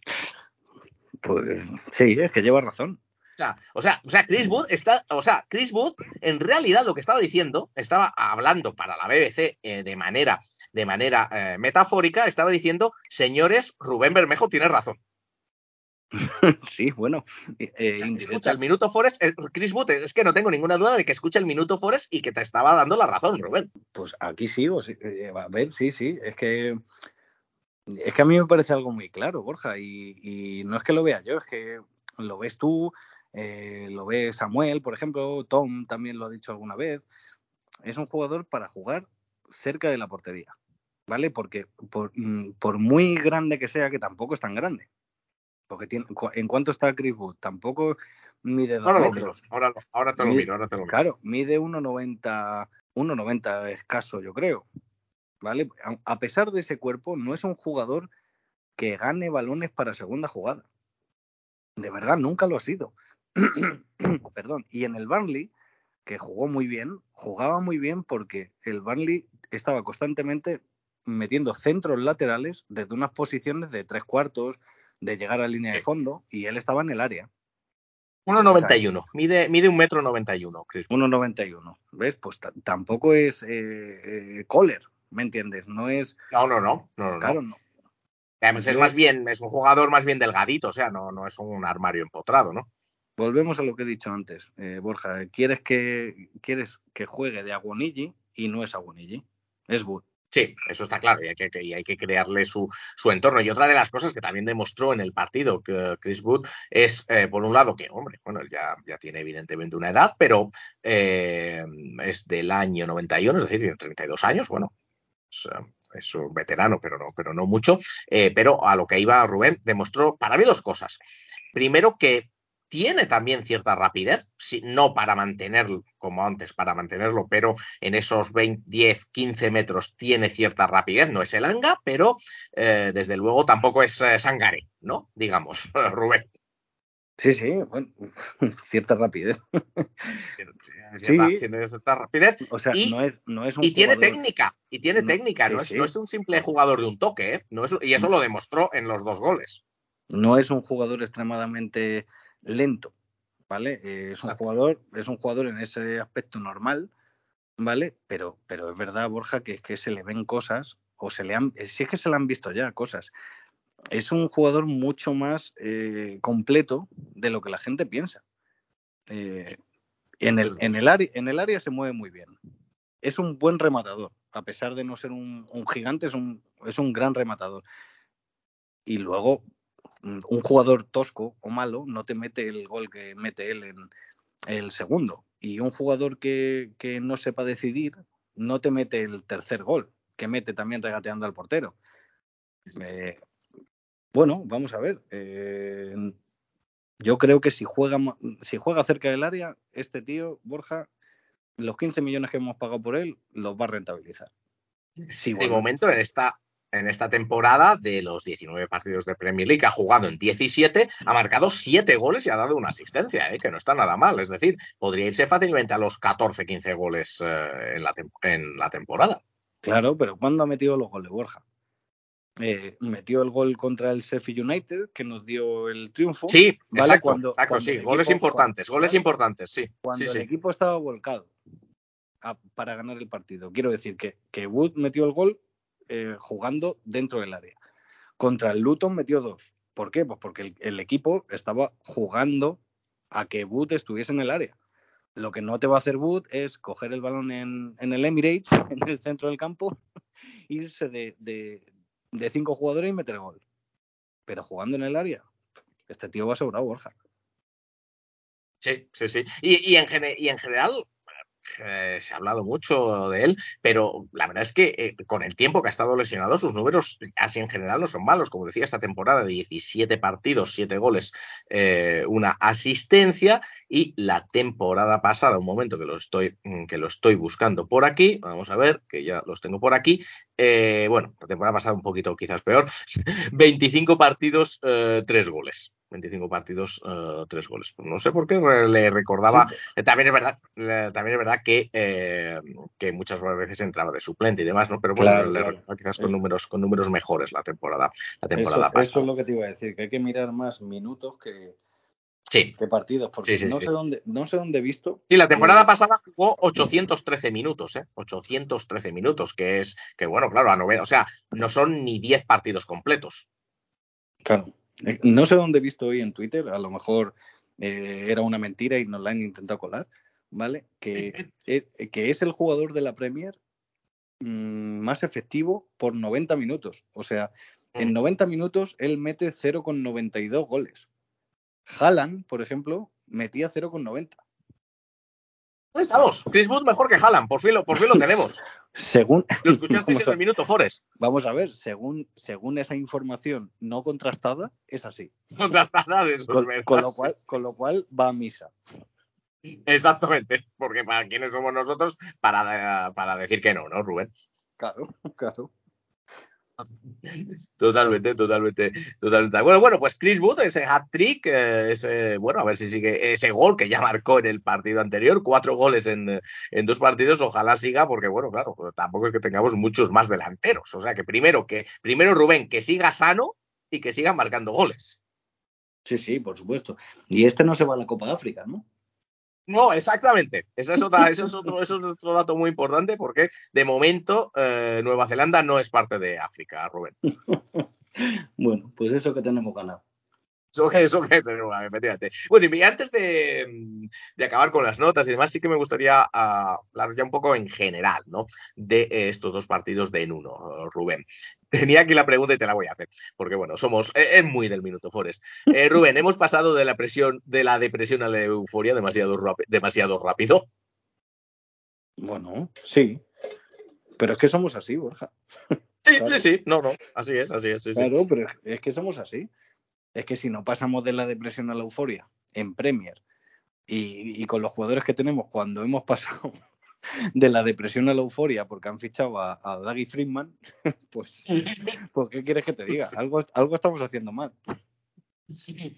Pues sí, es que lleva razón. O sea, o sea, o sea, Chris Wood está, o sea, Chris Wood en realidad lo que estaba diciendo, estaba hablando para la BBC eh, de manera, de manera eh, metafórica, estaba diciendo, señores, Rubén Bermejo tiene razón. sí, bueno. eh, O indirecta- escucha el minuto Forest, eh, Chris Wood, es que no tengo ninguna duda de que escucha el minuto Forest y que te estaba dando la razón, Rubén. Pues aquí sí, eh, a ver, sí, sí. Es que es que a mí me parece algo muy claro, Borja. Y, y no es que lo vea yo, es que lo ves tú, eh, lo ve Samuel, por ejemplo, Tom también lo ha dicho alguna vez. Es un jugador para jugar cerca de la portería, ¿vale? Porque por, mm, por muy grande que sea, que tampoco es tan grande. Porque tiene, ¿en cuánto está Chris Wood? Tampoco mide dos Ahora metros. ahora, lo- ahora te lo Mira, miro, ahora te lo miro. Claro, mide 1,90 1,90 escaso, yo creo. ¿Vale? A- A pesar de ese cuerpo, no es un jugador que gane balones para segunda jugada. De verdad, nunca lo ha sido. Perdón. Y en el Burnley, que jugó muy bien, jugaba muy bien porque el Burnley estaba constantemente metiendo centros laterales desde unas posiciones de tres cuartos, de llegar a línea de fondo, y él estaba en el área. 1,91. Mide, mide un metro 91, Chris. 1,91. ¿Ves? Pues ta- tampoco es eh, eh, Kohler, ¿me entiendes? No es. No, no, no. no, no. Claro, no. Además, es más bien, es un jugador más bien delgadito, o sea, no, no es un armario empotrado, ¿no? Volvemos a lo que he dicho antes, eh, Borja. Quieres que, quieres que juegue de Aguonigi y no es Aguonigi, es Wood. Sí, eso está claro, y hay que, hay que crearle su, su entorno. Y otra de las cosas que también demostró en el partido que Chris Wood es, eh, por un lado, que, hombre, bueno, ya, ya tiene evidentemente una edad, pero eh, es del año 91, es decir, tiene 32 años, bueno, es, eh, un veterano, pero no, pero no mucho. Eh, pero a lo que iba Rubén, demostró para mí dos cosas. Primero, que tiene también cierta rapidez, si, no para mantenerlo como antes, para mantenerlo, pero en esos 20, 10, 15 metros tiene cierta rapidez, no es el anga, pero eh, desde luego tampoco es eh, Sangare, ¿no? Digamos, Rubén. Sí, sí, bueno, cierta rapidez. Cierta, Sí. cierta rapidez O sea, Y- no, es, no es un y tiene técnica, y tiene No, técnica, sí, no, es, sí. no es un simple jugador de un toque, ¿eh? No es- y eso lo demostró en los dos goles. no es un jugador extremadamente lento, ¿vale? Eh, es un jugador, es un jugador en ese aspecto normal, ¿vale? Pero, pero es verdad, Borja, que es que se le ven cosas, o se le han, si es que se le han visto ya cosas. Es un jugador mucho más eh, completo de lo que la gente piensa. Eh, en, el, en, el área, en el área se mueve muy bien. Es un buen rematador, a pesar de no ser un, un gigante, es un, es un gran rematador. Y luego, un jugador tosco o malo no te mete el gol que mete él en el segundo. Y un jugador que, que no sepa decidir no te mete el tercer gol, que mete también regateando al portero. Eh, bueno, vamos a ver. eh, yo creo que si juega, si juega cerca del área, este tío, Borja, los 15 millones que hemos pagado por él, los va a rentabilizar. Sí, de momento en esta, en esta temporada de los 19 partidos de Premier League ha jugado en 17, ha marcado 7 goles y ha dado una asistencia, ¿eh? que no está nada mal. Es decir, podría irse fácilmente a los 14-15 goles eh, en, la tem- en la temporada. Claro, pero ¿cuándo ha metido los goles, Borja? Eh, metió el gol contra el Sheffield United, que nos dio el triunfo. Sí, ¿vale? exacto, Cuando- exacto, cuando sí. Goles equipo- importantes, cuando- goles importantes, sí. Cuando sí, el sí. equipo estaba volcado a- para ganar el partido. Quiero decir que, que Wood metió el gol eh, jugando dentro del área. Contra el Luton metió dos. ¿Por qué? Pues porque el, equipo estaba jugando a que Wood estuviese en el área. Lo que no te va a hacer Wood es coger el balón en, el Emirates, en el centro del campo, irse de, cinco jugadores y meter gol. Pero jugando en el área, este tío va sobrado, Borja. Sí, sí, sí. Y en general, eh, se ha hablado mucho de él, pero la verdad es que eh, con el tiempo que ha estado lesionado, sus números así en general no son malos. Como decía, esta temporada, 17 partidos, 7 goles, eh, una asistencia. Y la temporada pasada, un momento que lo estoy, mm, que lo estoy buscando por aquí, vamos a ver, que ya los tengo por aquí. Bueno, la temporada pasada un poquito quizás peor, 25 partidos, 3 goles. 25 partidos, 3 goles. No sé por qué le recordaba Sí, eh, También es verdad, eh, también es verdad que, eh, que muchas veces entraba de suplente y demás, ¿no? Pero bueno, Claro, le claro. recuerdo quizás con Eh. números, con números mejores la temporada, la temporada Eso, pasada. eso es lo que te iba a decir, que hay que mirar más minutos que, Sí. que partidos, porque Sí, sí, no. Sé dónde, no sé dónde he visto. Sí, la temporada eh, pasada jugó 813 minutos, ¿eh? 813 minutos, que es, que bueno, claro, a nove- o sea, no son ni 10 partidos completos. Claro. Eh, No sé dónde he visto hoy en Twitter, a lo mejor eh, era una mentira y nos la han intentado colar, ¿vale? Que, es, que es el jugador de la Premier mm, más efectivo por 90 minutos. O sea, en Mm. 90 minutos él mete 0,92 goles. Haaland, por ejemplo, metía 0,90. Ahí estamos. Chris Wood mejor que Haaland, por fin lo, por fin lo tenemos. Según, Lo escuchasteis vamos, en el minuto Forest. vamos a ver, según, según esa información no contrastada, es así. Contrastada de esos, Con, con lo cual, con lo cual va a misa. Exactamente, porque para quiénes somos nosotros para, para decir que no, ¿no, Rubén? Claro, claro. Totalmente, totalmente, totalmente. Bueno, bueno, pues Chris Wood, ese hat-trick, eh, ese, bueno, a ver si sigue ese gol que ya marcó en el partido anterior, cuatro goles en, en dos partidos, ojalá siga, porque bueno, claro, tampoco es que tengamos muchos más delanteros. O sea que primero que, primero Rubén, que siga sano y que siga marcando goles. Sí, sí, por supuesto. Y este no se va a la Copa de África, ¿no? No, exactamente. Esa es otra, eso, es otro, eso es otro dato muy importante porque de momento eh, Nueva Zelanda no es parte de África, Rubén. Bueno, pues eso que tenemos ganado. Que tenemos, efectivamente. Bueno, y antes de, de acabar con las notas y demás, sí que me gustaría ah, hablar ya un poco en general, ¿no? De eh, estos dos partidos de en uno, Rubén. Tenía aquí la pregunta y te la voy a hacer, porque bueno, somos, eh, es muy del minuto Forest. Eh, Rubén, hemos pasado de la presión, de la depresión a la euforia demasiado, rápi- demasiado rápido. Bueno, sí. Pero es que somos así, Borja. Sí, Claro. sí, sí, no, no, así es, así es, sí, sí. Claro, pero es que somos así. Es que si no pasamos de la depresión a la euforia en Premier y, y con los jugadores que tenemos cuando hemos pasado de la depresión a la euforia porque han fichado a, a Daggy Friedman, pues, pues ¿qué quieres que te diga? Algo, algo estamos haciendo mal. Sí,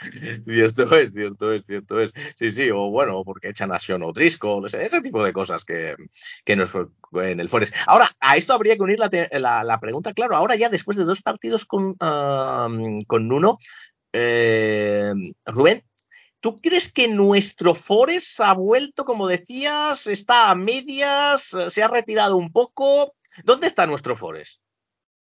cierto. Es, cierto es, cierto es. Sí, sí, o bueno, porque echan a Sean O'Driscoll, ese tipo de cosas que, que nos fue en el Forest. Ahora, a esto habría que unir la, la- la pregunta, claro, ahora ya después de dos partidos con, con Nuno, eh, Rubén, ¿tú crees que nuestro Forest ha vuelto, como decías, está a medias, se ha retirado un poco? ¿Dónde está nuestro Forest?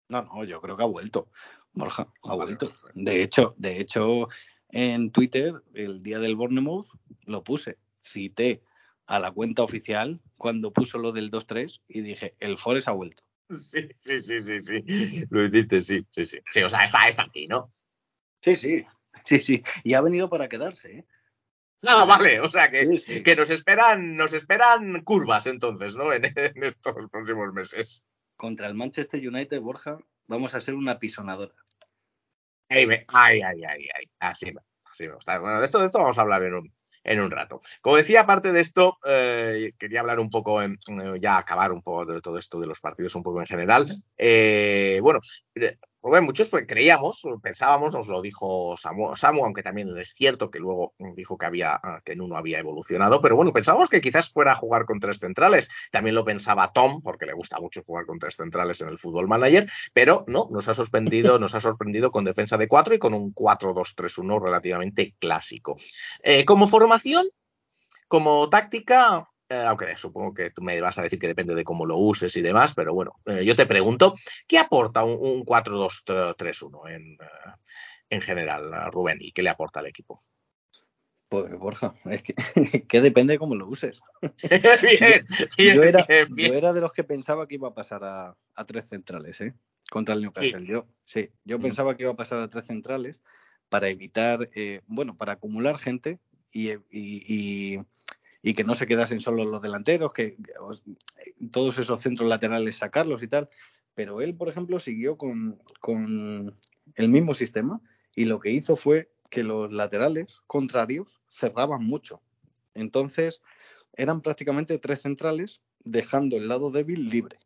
No, no, yo creo que ha vuelto. Borja, ha vuelto. vale. De hecho, de hecho, en Twitter, el día del Bournemouth, lo puse. Cité a la cuenta oficial cuando puso lo del 2-3 y dije, el Forest ha vuelto. Sí, sí, sí, sí, sí. Lo hiciste, sí, sí, sí. Sí, o sea, está, está aquí, ¿no? Sí, sí, sí, sí. Y ha venido para quedarse, ¿eh? Ah, vale, o sea que, Sí, sí. que nos esperan, nos esperan curvas entonces, ¿no? En, en estos próximos meses. Contra el Manchester United, Borja, vamos a ser una pisonadora. Ahí me- Ay, ay, ay, ay. Así me, así me gusta. Bueno, de esto, de esto vamos a hablar en un, en un rato. Como decía, aparte de esto, eh, quería hablar un poco, en- ya acabar un poco de todo esto de los partidos, un poco en general. Eh, bueno, eh, Rubén, muchos pues, creíamos, pensábamos, nos lo dijo Samu, Samu, aunque también es cierto que luego dijo que había ah, que en uno había evolucionado, pero bueno, pensábamos que quizás fuera a jugar con tres centrales. También lo pensaba Tom, porque le gusta mucho jugar con tres centrales en el fútbol manager, pero no, nos ha sorprendido, nos ha sorprendido con defensa de cuatro y con un 4-2-3-1 relativamente clásico. Eh, como formación, como táctica, eh, aunque supongo que tú me vas a decir que depende de cómo lo uses y demás, pero bueno, eh, yo te pregunto, ¿qué aporta un, un 4-2-3-1 en, eh, en general, Rubén, y qué le aporta al equipo? Pues Borja, es que, que depende de cómo lo uses. bien, bien, yo, era, bien. yo era de los que pensaba que iba a pasar a, a tres centrales, ¿eh? Contra el Newcastle. Sí. Yo, sí, yo Mm. pensaba que iba a pasar a tres centrales para evitar, eh, bueno, para acumular gente y, y- y- y que no se quedasen solo los delanteros, que, que os- todos esos centros laterales sacarlos y tal. Pero él, por ejemplo, siguió con, con el mismo sistema y lo que hizo fue que los laterales contrarios cerraban mucho. Entonces, eran prácticamente tres centrales, dejando el lado débil libre.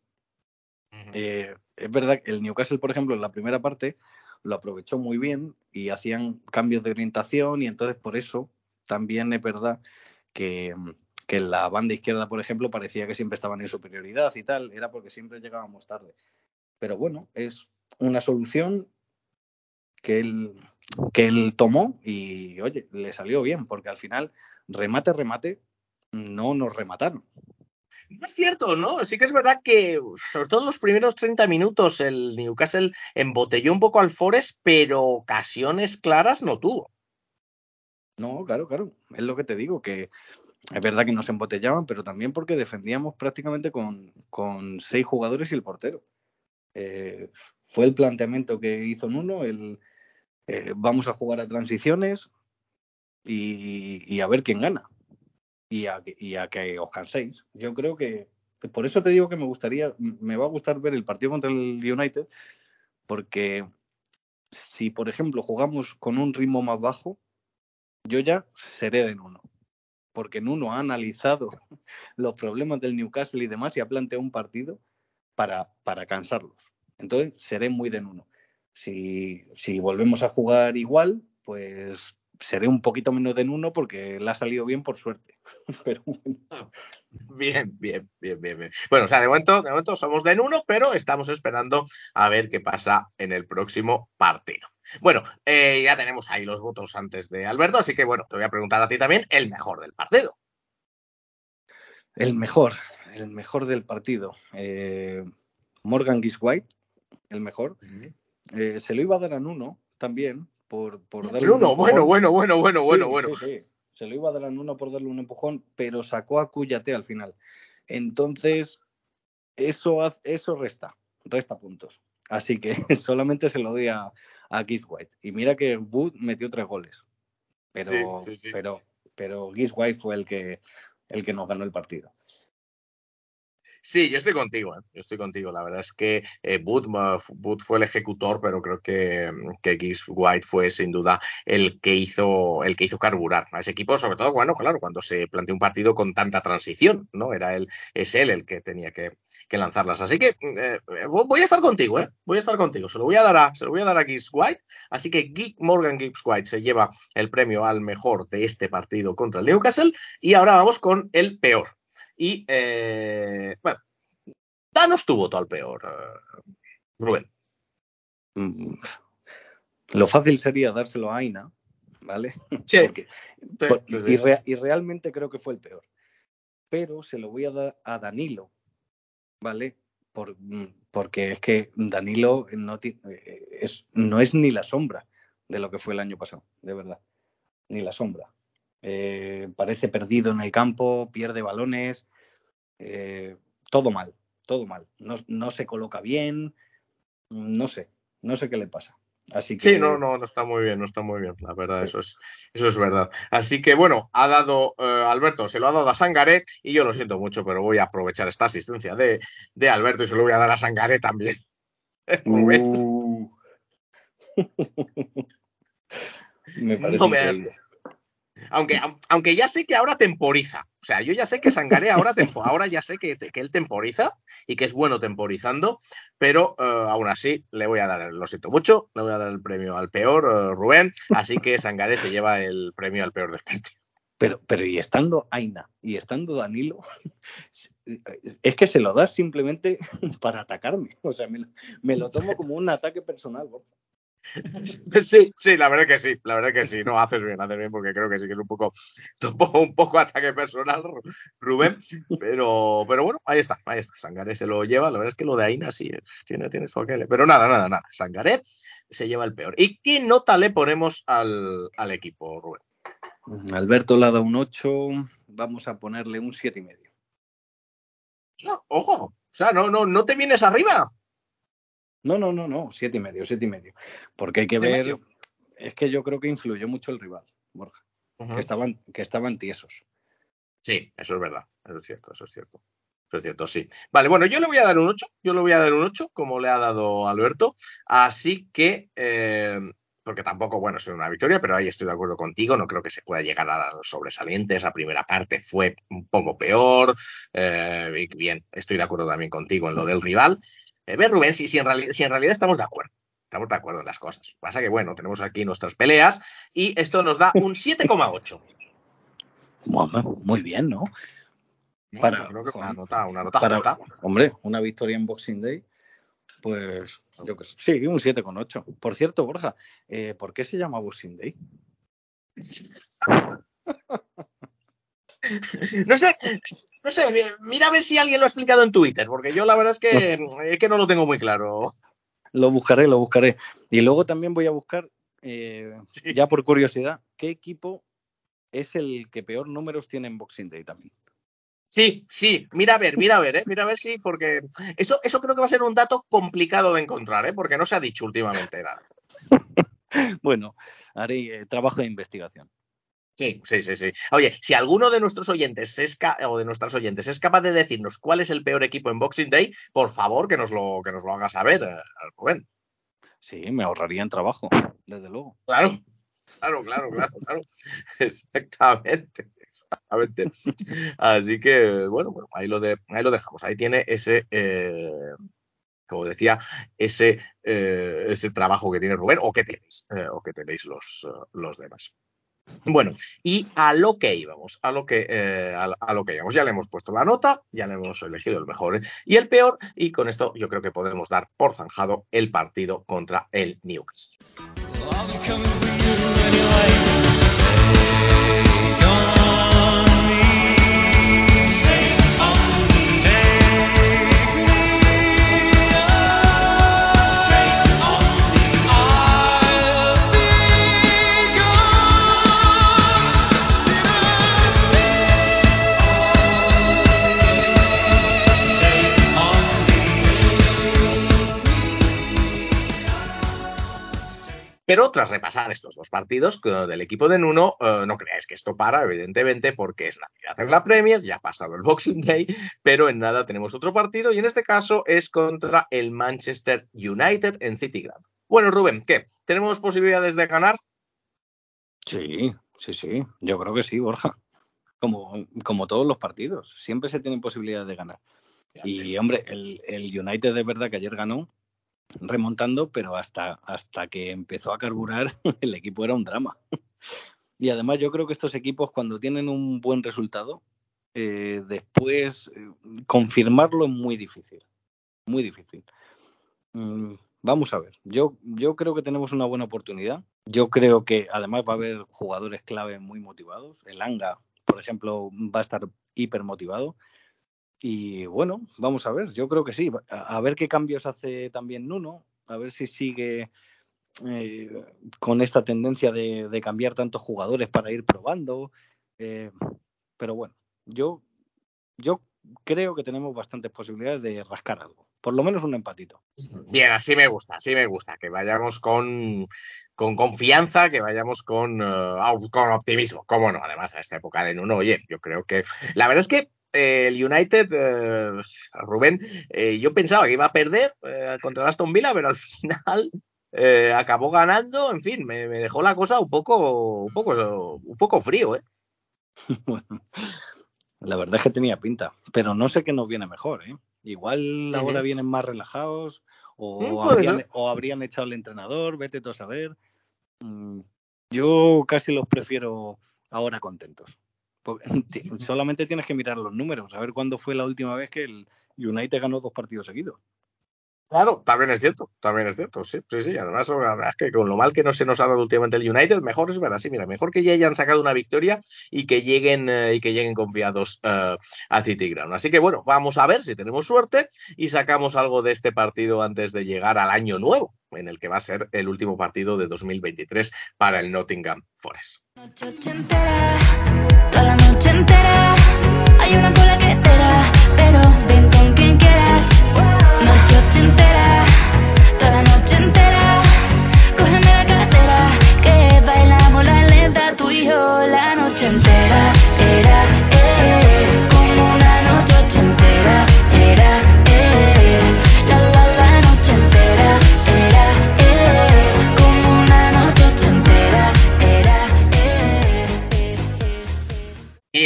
Eh, es verdad que el Newcastle, por ejemplo, en la primera parte lo aprovechó muy bien y hacían cambios de orientación y entonces por eso también es verdad que, que en la banda izquierda, por ejemplo, parecía que siempre estaban en superioridad y tal, era porque siempre llegábamos tarde. Pero bueno, es una solución que él, que él tomó y, oye, le salió bien, porque al final, remate, remate, no nos remataron. No es cierto, ¿no? Sí que es verdad que, sobre todo los primeros 30 minutos, el Newcastle embotelló un poco al Forest, pero ocasiones claras no tuvo. No, claro, claro. Es lo que te digo, que es verdad que nos embotellaban, pero también porque defendíamos prácticamente con, con seis jugadores y el portero. Eh, fue el planteamiento que hizo Nuno, el eh, vamos a jugar a transiciones y, y a ver quién gana. Y a, y a que os canséis. Yo creo que, por eso te digo que me gustaría, me va a gustar ver el partido contra el United, porque si, por ejemplo, jugamos con un ritmo más bajo, yo ya seré de Nuno. Porque Nuno ha analizado los problemas del Newcastle y demás y ha planteado un partido para, para cansarlos. Entonces, seré muy de Nuno. Si, si volvemos a jugar igual, pues seré un poquito menos de Nuno porque le ha salido bien por suerte. Pero Bien, bien, bien, bien, bien. Bueno, o sea, de momento, de momento somos de en uno, pero estamos esperando a ver qué pasa en el próximo partido. Bueno, eh, ya tenemos ahí los votos antes de Alberto, así que bueno, te voy a preguntar a ti también el mejor del partido. El mejor, el mejor del partido. Eh, Morgan Giswhite, el mejor. Eh, se lo iba a dar a Nuno también, por, por darle un Bruno, bueno, bueno, bueno, bueno, bueno, Sí, bueno. sí, sí. Se lo iba a dar a Nuno por darle un empujón, pero sacó a Cuyate al final. Entonces, eso, eso resta, resta puntos. Así que solamente se lo doy a, a Keith White. Y mira que Wood metió tres goles. Pero, Sí, sí, sí. pero, pero Keith White fue el que, el que nos ganó el partido. Sí, yo estoy contigo, ¿eh? yo estoy contigo. La verdad es que eh, Booth, fue el ejecutor, pero creo que, que Gibbs White fue sin duda el que hizo el que hizo carburar a ese equipo, sobre todo, bueno, claro, cuando se planteó un partido con tanta transición, ¿no? Era él, es él el que tenía que, lanzarlas. Así que eh, voy a estar contigo, ¿eh? Voy a estar contigo. Se lo voy a dar a, se lo voy a dar a Gibbs White. Así que Geek Morgan Gibbs White se lleva el premio al mejor de este partido contra el Newcastle. Y ahora vamos con el peor. Y, eh, bueno, danos tu voto al peor, eh, Rubén. Mm, Lo fácil sería dárselo a Aina, ¿vale? Sí, Porque- por- sí, sí. y, rea- y realmente creo que fue el peor. Pero se lo voy a dar a Danilo, ¿vale? Por, mm, porque es que Danilo no, eh, es, no es ni la sombra de lo que fue el año pasado, de verdad. Ni la sombra. Eh, parece perdido en el campo, pierde balones, eh, todo mal, todo mal. No, no se coloca bien, no sé, no sé qué le pasa. Así que Sí, no, no, no está muy bien, no está muy bien, la verdad, eso es, eso es verdad. Así que bueno, ha dado, eh, Alberto, se lo ha dado a Sangaré y yo lo siento mucho, pero voy a aprovechar esta asistencia de, de Alberto y se lo voy a dar a Sangaré también. Uh. me parece no me has-. Aunque, aunque ya sé que ahora temporiza, o sea, yo ya sé que Sangaré ahora, tempo, ahora ya sé que, que él temporiza y que es bueno temporizando, pero eh, aún así le voy a dar, lo siento mucho, le voy a dar el premio al peor, eh, Rubén, así que Sangaré se lleva el premio al peor del partido. Pero, pero y estando Aina y estando Danilo, es que se lo das simplemente para atacarme. O sea, me, lo- me lo tomo como un ataque personal. Borja. Sí, sí, la verdad que sí, la verdad que sí, no, haces bien, haces bien, porque creo que sí que es un poco, un poco, ataque personal, Ru- Rubén, pero, pero bueno, ahí está, ahí está, Sangaré se lo lleva, la verdad es que lo de Aina sí, eh, tiene, tiene su aquel, pero nada, nada, nada, Sangaré se lleva el peor. ¿Y qué nota le ponemos al, al equipo, Rubén? Alberto le ha dado un 8, vamos a ponerle un 7,5. y medio. No, ojo, o sea, no, no, no te vienes arriba. No, no, no, no, siete y medio, siete y medio. Porque hay que ver, medio. es que yo creo que influyó mucho el rival, Borja, que estaban, que estaban tiesos. Sí, eso es verdad, eso es cierto, eso es cierto. Eso es cierto, sí. Vale, bueno, yo le voy a dar un 8, yo le voy a dar un 8, como le ha dado Alberto. Así que, eh, porque tampoco, bueno, es una victoria, pero ahí estoy de acuerdo contigo, no creo que se pueda llegar a los sobresalientes. Esa primera parte fue un poco peor. eh, bien, estoy de acuerdo también contigo en lo del rival. Eh, ves, Rubén, si, si, en reali- si en realidad estamos de acuerdo. Estamos de acuerdo en las cosas. Pasa que, bueno, tenemos aquí nuestras peleas y esto nos da un 7,8. Muy, muy bien, ¿no? ¿no? Para- creo que una nota, una nota Para, justa. hombre, una victoria en Boxing Day, pues yo que sé. Sí, un 7,8. Por cierto, Borja, eh, ¿por qué se llama Boxing Day? No sé, no sé, mira a ver si alguien lo ha explicado en Twitter, porque yo la verdad es que, es que no lo tengo muy claro. Lo buscaré, lo buscaré. Y luego también voy a buscar, eh, Sí. ya por curiosidad, qué equipo es el que peor números tiene en Boxing Day también. Sí, sí, mira a ver, mira a ver, ¿eh? mira a ver si, porque eso, eso creo que va a ser un dato complicado de encontrar, ¿eh? porque no se ha dicho últimamente nada. Bueno, haré eh, trabajo de investigación. Sí, sí, sí, sí. Oye, si alguno de nuestros oyentes es o de nuestras oyentes es capaz de decirnos cuál es el peor equipo en Boxing Day, por favor que nos lo, que nos lo haga saber, eh, Rubén. Sí, me ahorrarían trabajo, desde luego. Claro, claro, claro, claro, claro. Exactamente, exactamente. Así que, bueno, bueno, ahí lo, de, ahí lo dejamos. Ahí tiene ese, eh, como decía, ese, eh, ese trabajo que tiene Rubén, o que tenéis, eh, o que tenéis los, los demás. Bueno, y a lo que íbamos, a lo que, eh, a, a lo que íbamos, ya le hemos puesto la nota, ya le hemos elegido el mejor y el peor, y con esto yo creo que podemos dar por zanjado el partido contra el Newcastle. Pero tras repasar estos dos partidos del equipo de Nuno, eh, no creáis que esto para, evidentemente, porque es Navidad en la Premier, ya ha pasado el Boxing Day, pero en nada tenemos otro partido y en este caso es contra el Manchester United en City Ground. Bueno, Rubén, ¿qué? ¿Tenemos posibilidades de ganar? Sí, sí, sí. Yo creo que sí, Borja. Como, como todos los partidos. Siempre se tienen posibilidades de ganar. Y hombre, el, el United de verdad que ayer ganó remontando, pero hasta, hasta que empezó a carburar el equipo era un drama. Y además yo creo que estos equipos cuando tienen un buen resultado, eh, después eh, confirmarlo es muy difícil. Muy difícil. Mm, vamos a ver. Yo, yo creo que tenemos una buena oportunidad. Yo creo que además va a haber jugadores clave muy motivados. El Anga, por ejemplo, va a estar hiper motivado. Y bueno, vamos a ver, yo creo que sí. A, ver qué cambios hace también Nuno, a ver si sigue eh, con esta tendencia de, de, cambiar tantos jugadores para ir probando. Eh, pero bueno, yo, yo creo que tenemos bastantes posibilidades de rascar algo. Por lo menos un empatito. Bien, así me gusta, así me gusta. Que vayamos con, con confianza, que vayamos con, uh, con optimismo. Cómo no, además, en esta época de Nuno, oye, yo creo que. La verdad es que eh, el United, eh, Rubén, eh, yo pensaba que iba a perder eh, contra el Aston Villa, pero al final acabó ganando. En fin, me, me, dejó la cosa un poco, un poco, un poco frío, ¿eh? bueno, la verdad es que tenía pinta, pero no sé qué nos viene mejor, ¿eh? Igual ahora vienen más relajados o, Mm, habrían, o habrían echado al entrenador, vete tú a saber. Mm, Yo casi los prefiero ahora contentos. Solamente tienes que mirar los números, a ver cuándo fue la última vez que el United ganó dos partidos seguidos. Claro, también es cierto, también es cierto, sí, sí, sí. Además, la verdad es que con lo mal que no se nos ha dado últimamente el United, mejor es verdad, sí, mira, mejor que ya hayan sacado una victoria y que lleguen eh, y que lleguen confiados eh, a City Ground. Así que bueno, vamos a ver si tenemos suerte y sacamos algo de este partido antes de llegar al año nuevo, en el que va a ser el último partido de 2023 para el Nottingham Forest. Hay una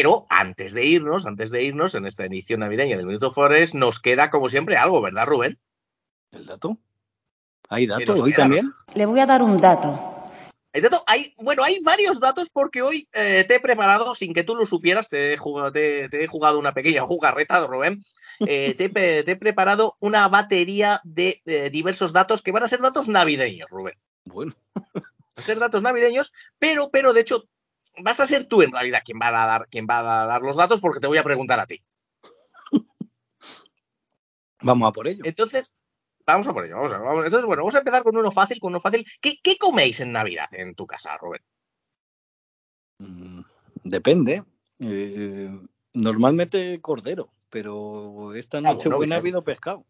Pero antes de irnos, antes de irnos en esta edición navideña del Minuto Forest, nos queda como siempre algo, ¿verdad, Rubén? ¿El dato? ¿Hay dato hoy queda? también? Le voy a dar un dato. Hay dato- hay, bueno, hay varios datos porque hoy eh, te he preparado, sin que tú lo supieras, te he jugado, te, te he jugado una pequeña jugarreta, Rubén. Eh, te, he pe- te he preparado una batería de eh, diversos datos que van a ser datos navideños, Rubén. Bueno, Van a ser datos navideños, pero, pero de hecho, vas a ser tú en realidad quien va a dar, quien va a dar los datos porque te voy a preguntar a ti. vamos a por ello. Entonces, vamos a por ello, vamos a, vamos. Entonces, bueno, vamos a empezar con uno fácil, con uno fácil. ¿Qué, qué coméis en Navidad en tu casa, Rubén? Mm, Depende. Eh, normalmente cordero, pero esta Ah, noche bueno, buena ha habido pescado.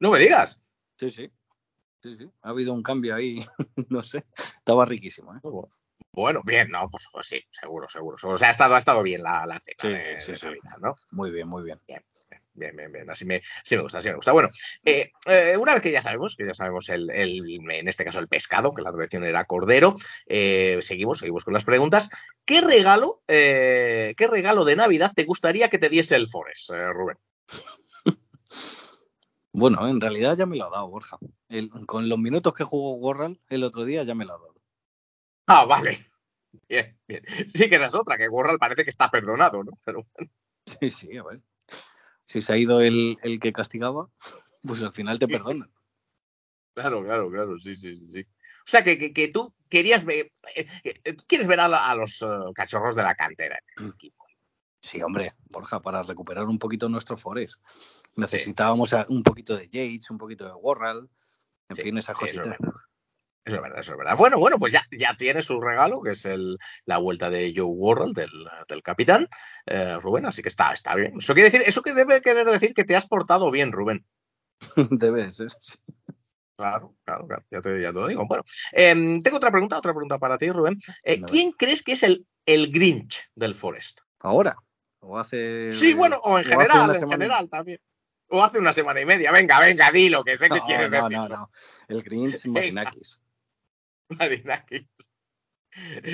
No me digas. Sí, sí. Sí, sí. Ha habido un cambio ahí. no sé. Estaba riquísimo, ¿eh? Bueno, bien, no, pues, pues sí, seguro, seguro. O sea, ha estado, ha estado bien la, la cena Sí, de, sí, de sí. Navidad, ¿no? Muy bien, muy bien. Bien, bien, bien. Así me, sí me gusta, sí me gusta. Bueno, eh, eh, una vez que ya sabemos, que ya sabemos el, el, en este caso el pescado, que la tradición era cordero, eh, seguimos, seguimos con las preguntas. ¿Qué regalo, eh, qué regalo de Navidad te gustaría que te diese el Forest, eh, Rubén? Bueno, en realidad ya me lo ha dado, Borja. El- con los minutos que jugó Warral el otro día ya me lo ha dado. Ah, vale. Bien, bien. Sí que esa es otra, que Gorral parece que está perdonado, ¿no? Pero Sí, sí, a ver. Si se ha ido el, el que castigaba, pues al final te perdonan. Claro, claro, claro, sí, sí, sí. sí. O sea, que, que, que tú querías ver, eh, eh, tú quieres ver a, la- a los eh, cachorros de la cantera en el equipo. Sí, hombre, Borja, para recuperar un poquito nuestro Forest. Necesitábamos sí, sí, a- un poquito de Yates, un poquito de Warral, en fin, esas es cositas. Eso es verdad, eso es verdad. Bueno, bueno, pues ya, ya tienes su regalo, que es el, la vuelta de Joe Worrell, del, del capitán, eh, Rubén, así que está, está bien. Eso quiere decir, eso que debe querer decir que te has portado bien, Rubén. Debe de ser. Claro, claro, claro, ya te, ya te lo digo. Bueno, em, tengo otra pregunta, otra pregunta para ti, Rubén. Eh, ¿Quién crees que es el, el Grinch del Forest? Ahora. O hace. Sí, bueno, o en o general, en general también. O hace una semana y media. Venga, venga, dilo, que sé que No, quieres no, decirlo. no, no. El Grinch Marinakis. Marinakis.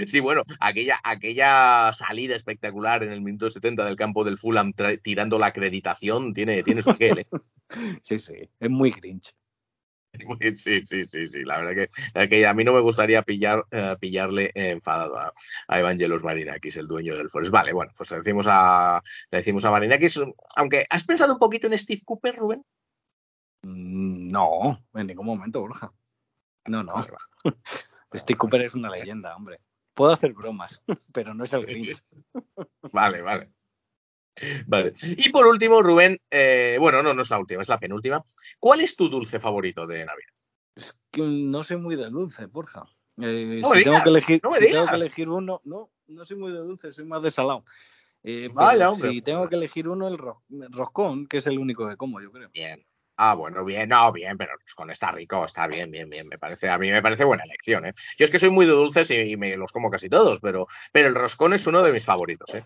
Sí, bueno, aquella, aquella salida espectacular en el minuto 70 del campo del Fulham tirando la acreditación tiene, tiene su aquel, ¿eh? Sí, sí. Es muy Grinch. Muy- Sí, sí, sí, sí. La verdad que, que a mí no me gustaría pillar, eh, pillarle enfadado a, a Evangelos Marinakis, el dueño del Forest. Vale, bueno, pues le decimos a, le decimos a Marinakis. Aunque, ¿has pensado un poquito en Steve Cooper, Rubén? Mm, No, en ningún momento, Borja. No, no. Steve Cooper es una leyenda, hombre. Puedo hacer bromas, pero no es el Grinch. Vale, vale. Vale. Y por último, Rubén, eh, bueno, no, no es la última, es la penúltima. ¿Cuál es tu dulce favorito de Navidad? Que no soy muy de dulce, Borja. Eh, No si tengo que elegir, no me si tengo que elegir uno, no, no soy muy de dulce, soy más de salado. Eh, Vaya, hombre. Si tengo que elegir uno, el ro- el roscón, que es el único que como, yo creo. Bien. Ah, bueno, bien, no, bien, pero el roscón está rico, está bien, bien, bien. Me parece, a mí me parece buena elección, ¿eh? Yo es que soy muy de dulces y, y me los como casi todos, pero, pero el roscón es uno de mis favoritos, ¿eh?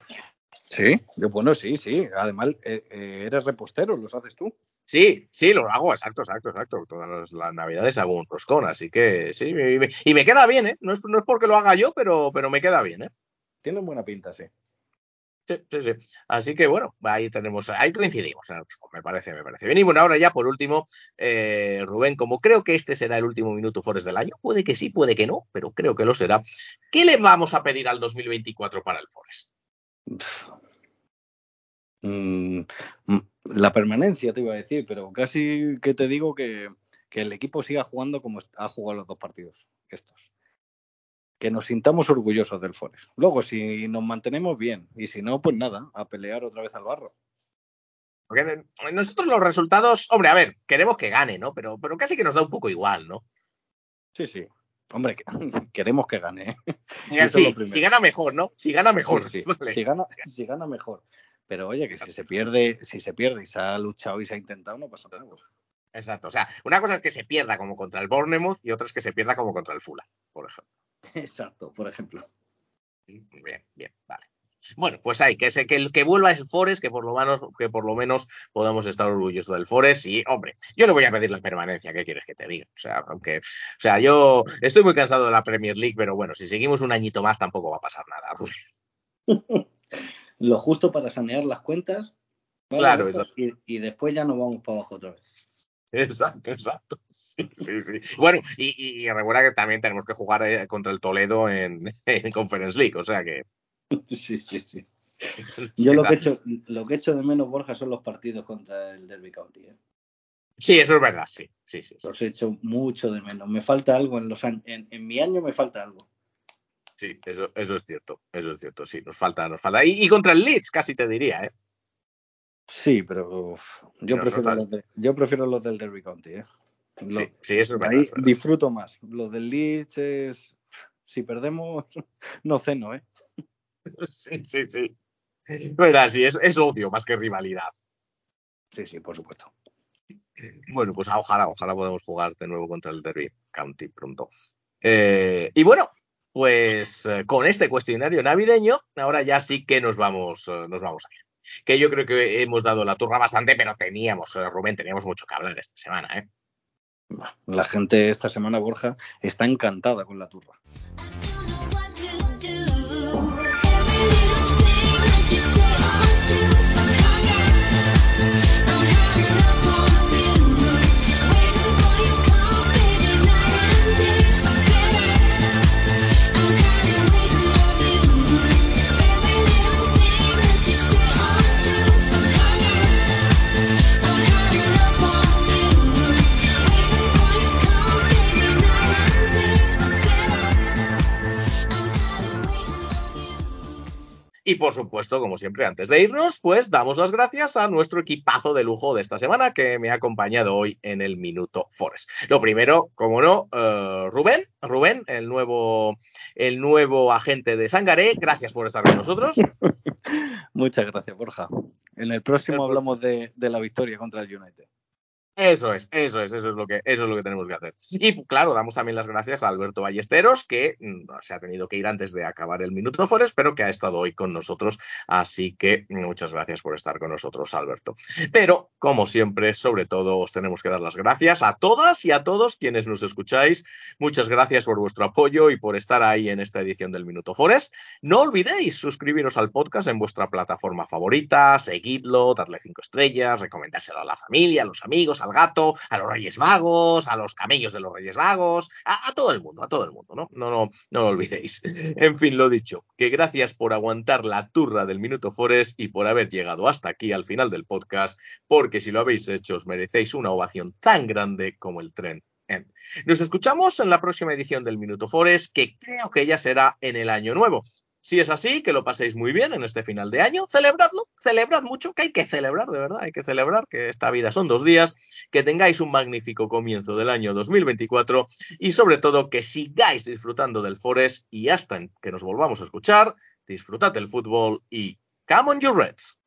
Sí, yo, bueno, sí, sí. Además, eh, eh, eres repostero, los haces tú. Sí, sí, lo hago, exacto, exacto, exacto. Todas las, las navidades hago un roscón, así que sí, y me, y me queda bien, ¿eh? No es, no es porque lo haga yo, pero, pero me queda bien, ¿eh? Tienen buena pinta, sí. Sí, sí, sí. Así que bueno, ahí tenemos, ahí coincidimos me parece, me parece bien. Y bueno, ahora ya por último, eh, Rubén, como creo que este será el último minuto Forest del año, puede que sí, puede que no, pero creo que lo será. ¿Qué le vamos a pedir al 2024 para el Forest? Mm, mm, la permanencia te iba a decir, pero casi que te digo que, que el equipo siga jugando como ha jugado los dos partidos estos. Que nos sintamos orgullosos del Forest. Luego, si nos mantenemos bien, y si no, pues nada, a pelear otra vez al barro. Porque nosotros los resultados, hombre, a ver, queremos que gane, ¿no? Pero, pero casi que nos da un poco igual, ¿no? Sí, sí. Hombre, que- queremos que gane. ¿eh? Sí, si gana mejor, ¿no? Si gana mejor. Sí, sí. vale. Si, gana, si gana mejor. Pero oye, que si se pierde, si se pierde y se ha luchado y se ha intentado, no pasa nada. Exacto. O sea, una cosa es que se pierda como contra el Bournemouth y otra es que se pierda como contra el Fulham, por ejemplo. Exacto, por ejemplo. Bien, bien, vale. Bueno, pues hay que, que el que vuelva es el Forest, que por lo menos, que por lo menos podamos estar orgullosos del Forest. Y, hombre, yo le voy a pedir la permanencia, ¿qué quieres que te diga? O sea, aunque, o sea, yo estoy muy cansado de la Premier League, pero bueno, si seguimos un añito más tampoco va a pasar nada. Lo justo para sanear las cuentas. ¿vale, Claro, exacto. y, y después ya nos vamos para abajo otra vez. Exacto, exacto. Sí, sí, sí. Bueno, y, y- y recuerda que también tenemos que jugar eh, contra el Toledo en, en Conference League, o sea que. Sí, sí, sí. Yo lo que, echo, lo que echo de menos, Borja, son los partidos contra el Derby County. ¿eh? Sí, eso es verdad, sí. Sí, sí, sí. Los echo mucho de menos. Me falta algo en los años. En, en mi año me falta algo. Sí, eso, eso es cierto, eso es cierto, sí, nos falta, nos falta. Y, y contra el Leeds, casi te diría, ¿eh? Sí, pero uf, yo, Pero prefiero los de- yo prefiero los del Derby County. ¿eh? Sí, sí, eso es verdad. ahí verdad. disfruto más. Lo del Leeds es. Si perdemos, no ceno, ¿eh? Sí, sí, sí. Es verdad, sí, es, es odio más que rivalidad. Sí, sí, por supuesto. Bueno, pues ojalá, ojalá podamos jugar de nuevo contra el Derby County pronto. Eh, y bueno, pues eh, con este cuestionario navideño, ahora ya sí que nos vamos, eh, nos vamos a ir. Que yo creo que hemos dado la turra bastante, pero teníamos, eh, Rubén, teníamos mucho que hablar esta semana, ¿eh? La gente esta semana, Borja, está encantada con la turra. Y por supuesto, como siempre, antes de irnos, pues damos las gracias a nuestro equipazo de lujo de esta semana que me ha acompañado hoy en el Minuto Forest. Lo primero, como no, eh, Rubén, Rubén, el nuevo, el nuevo agente de Sangaré, gracias por estar con nosotros. Muchas gracias, Borja. En el próximo El- hablamos de, de la victoria contra el United. Eso es, eso es, eso es lo que, eso es lo que tenemos que hacer. Y claro, damos también las gracias a Alberto Ballesteros, que mm, se ha tenido que ir antes de acabar el Minuto Forest, pero que ha estado hoy con nosotros. Así que muchas gracias por estar con nosotros, Alberto. Pero, como siempre, sobre todo, os tenemos que dar las gracias a todas y a todos quienes nos escucháis. Muchas gracias por vuestro apoyo y por estar ahí en esta edición del Minuto Forest. No olvidéis suscribiros al podcast en vuestra plataforma favorita, seguidlo, dadle cinco estrellas, recomendárselo a la familia, a los amigos, al gato, a los Reyes Vagos, a los camellos de los Reyes Vagos, a, todo el mundo, a todo el mundo, ¿no? No, no, no lo olvidéis. En fin, lo dicho, que gracias por aguantar la turra del Minuto Forest y por haber llegado hasta aquí al final del podcast, porque si lo habéis hecho os merecéis una ovación tan grande como el tren. Nos escuchamos en la próxima edición del Minuto Forest, que creo que ya será en el año nuevo. Si es así, que lo paséis muy bien en este final de año, celebradlo, celebrad mucho, que hay que celebrar, de verdad, hay que celebrar que esta vida son dos días, que tengáis un magnífico comienzo del año 2024 y sobre todo que sigáis disfrutando del Forest y hasta que nos volvamos a escuchar, disfrutad del fútbol y come on you Reds.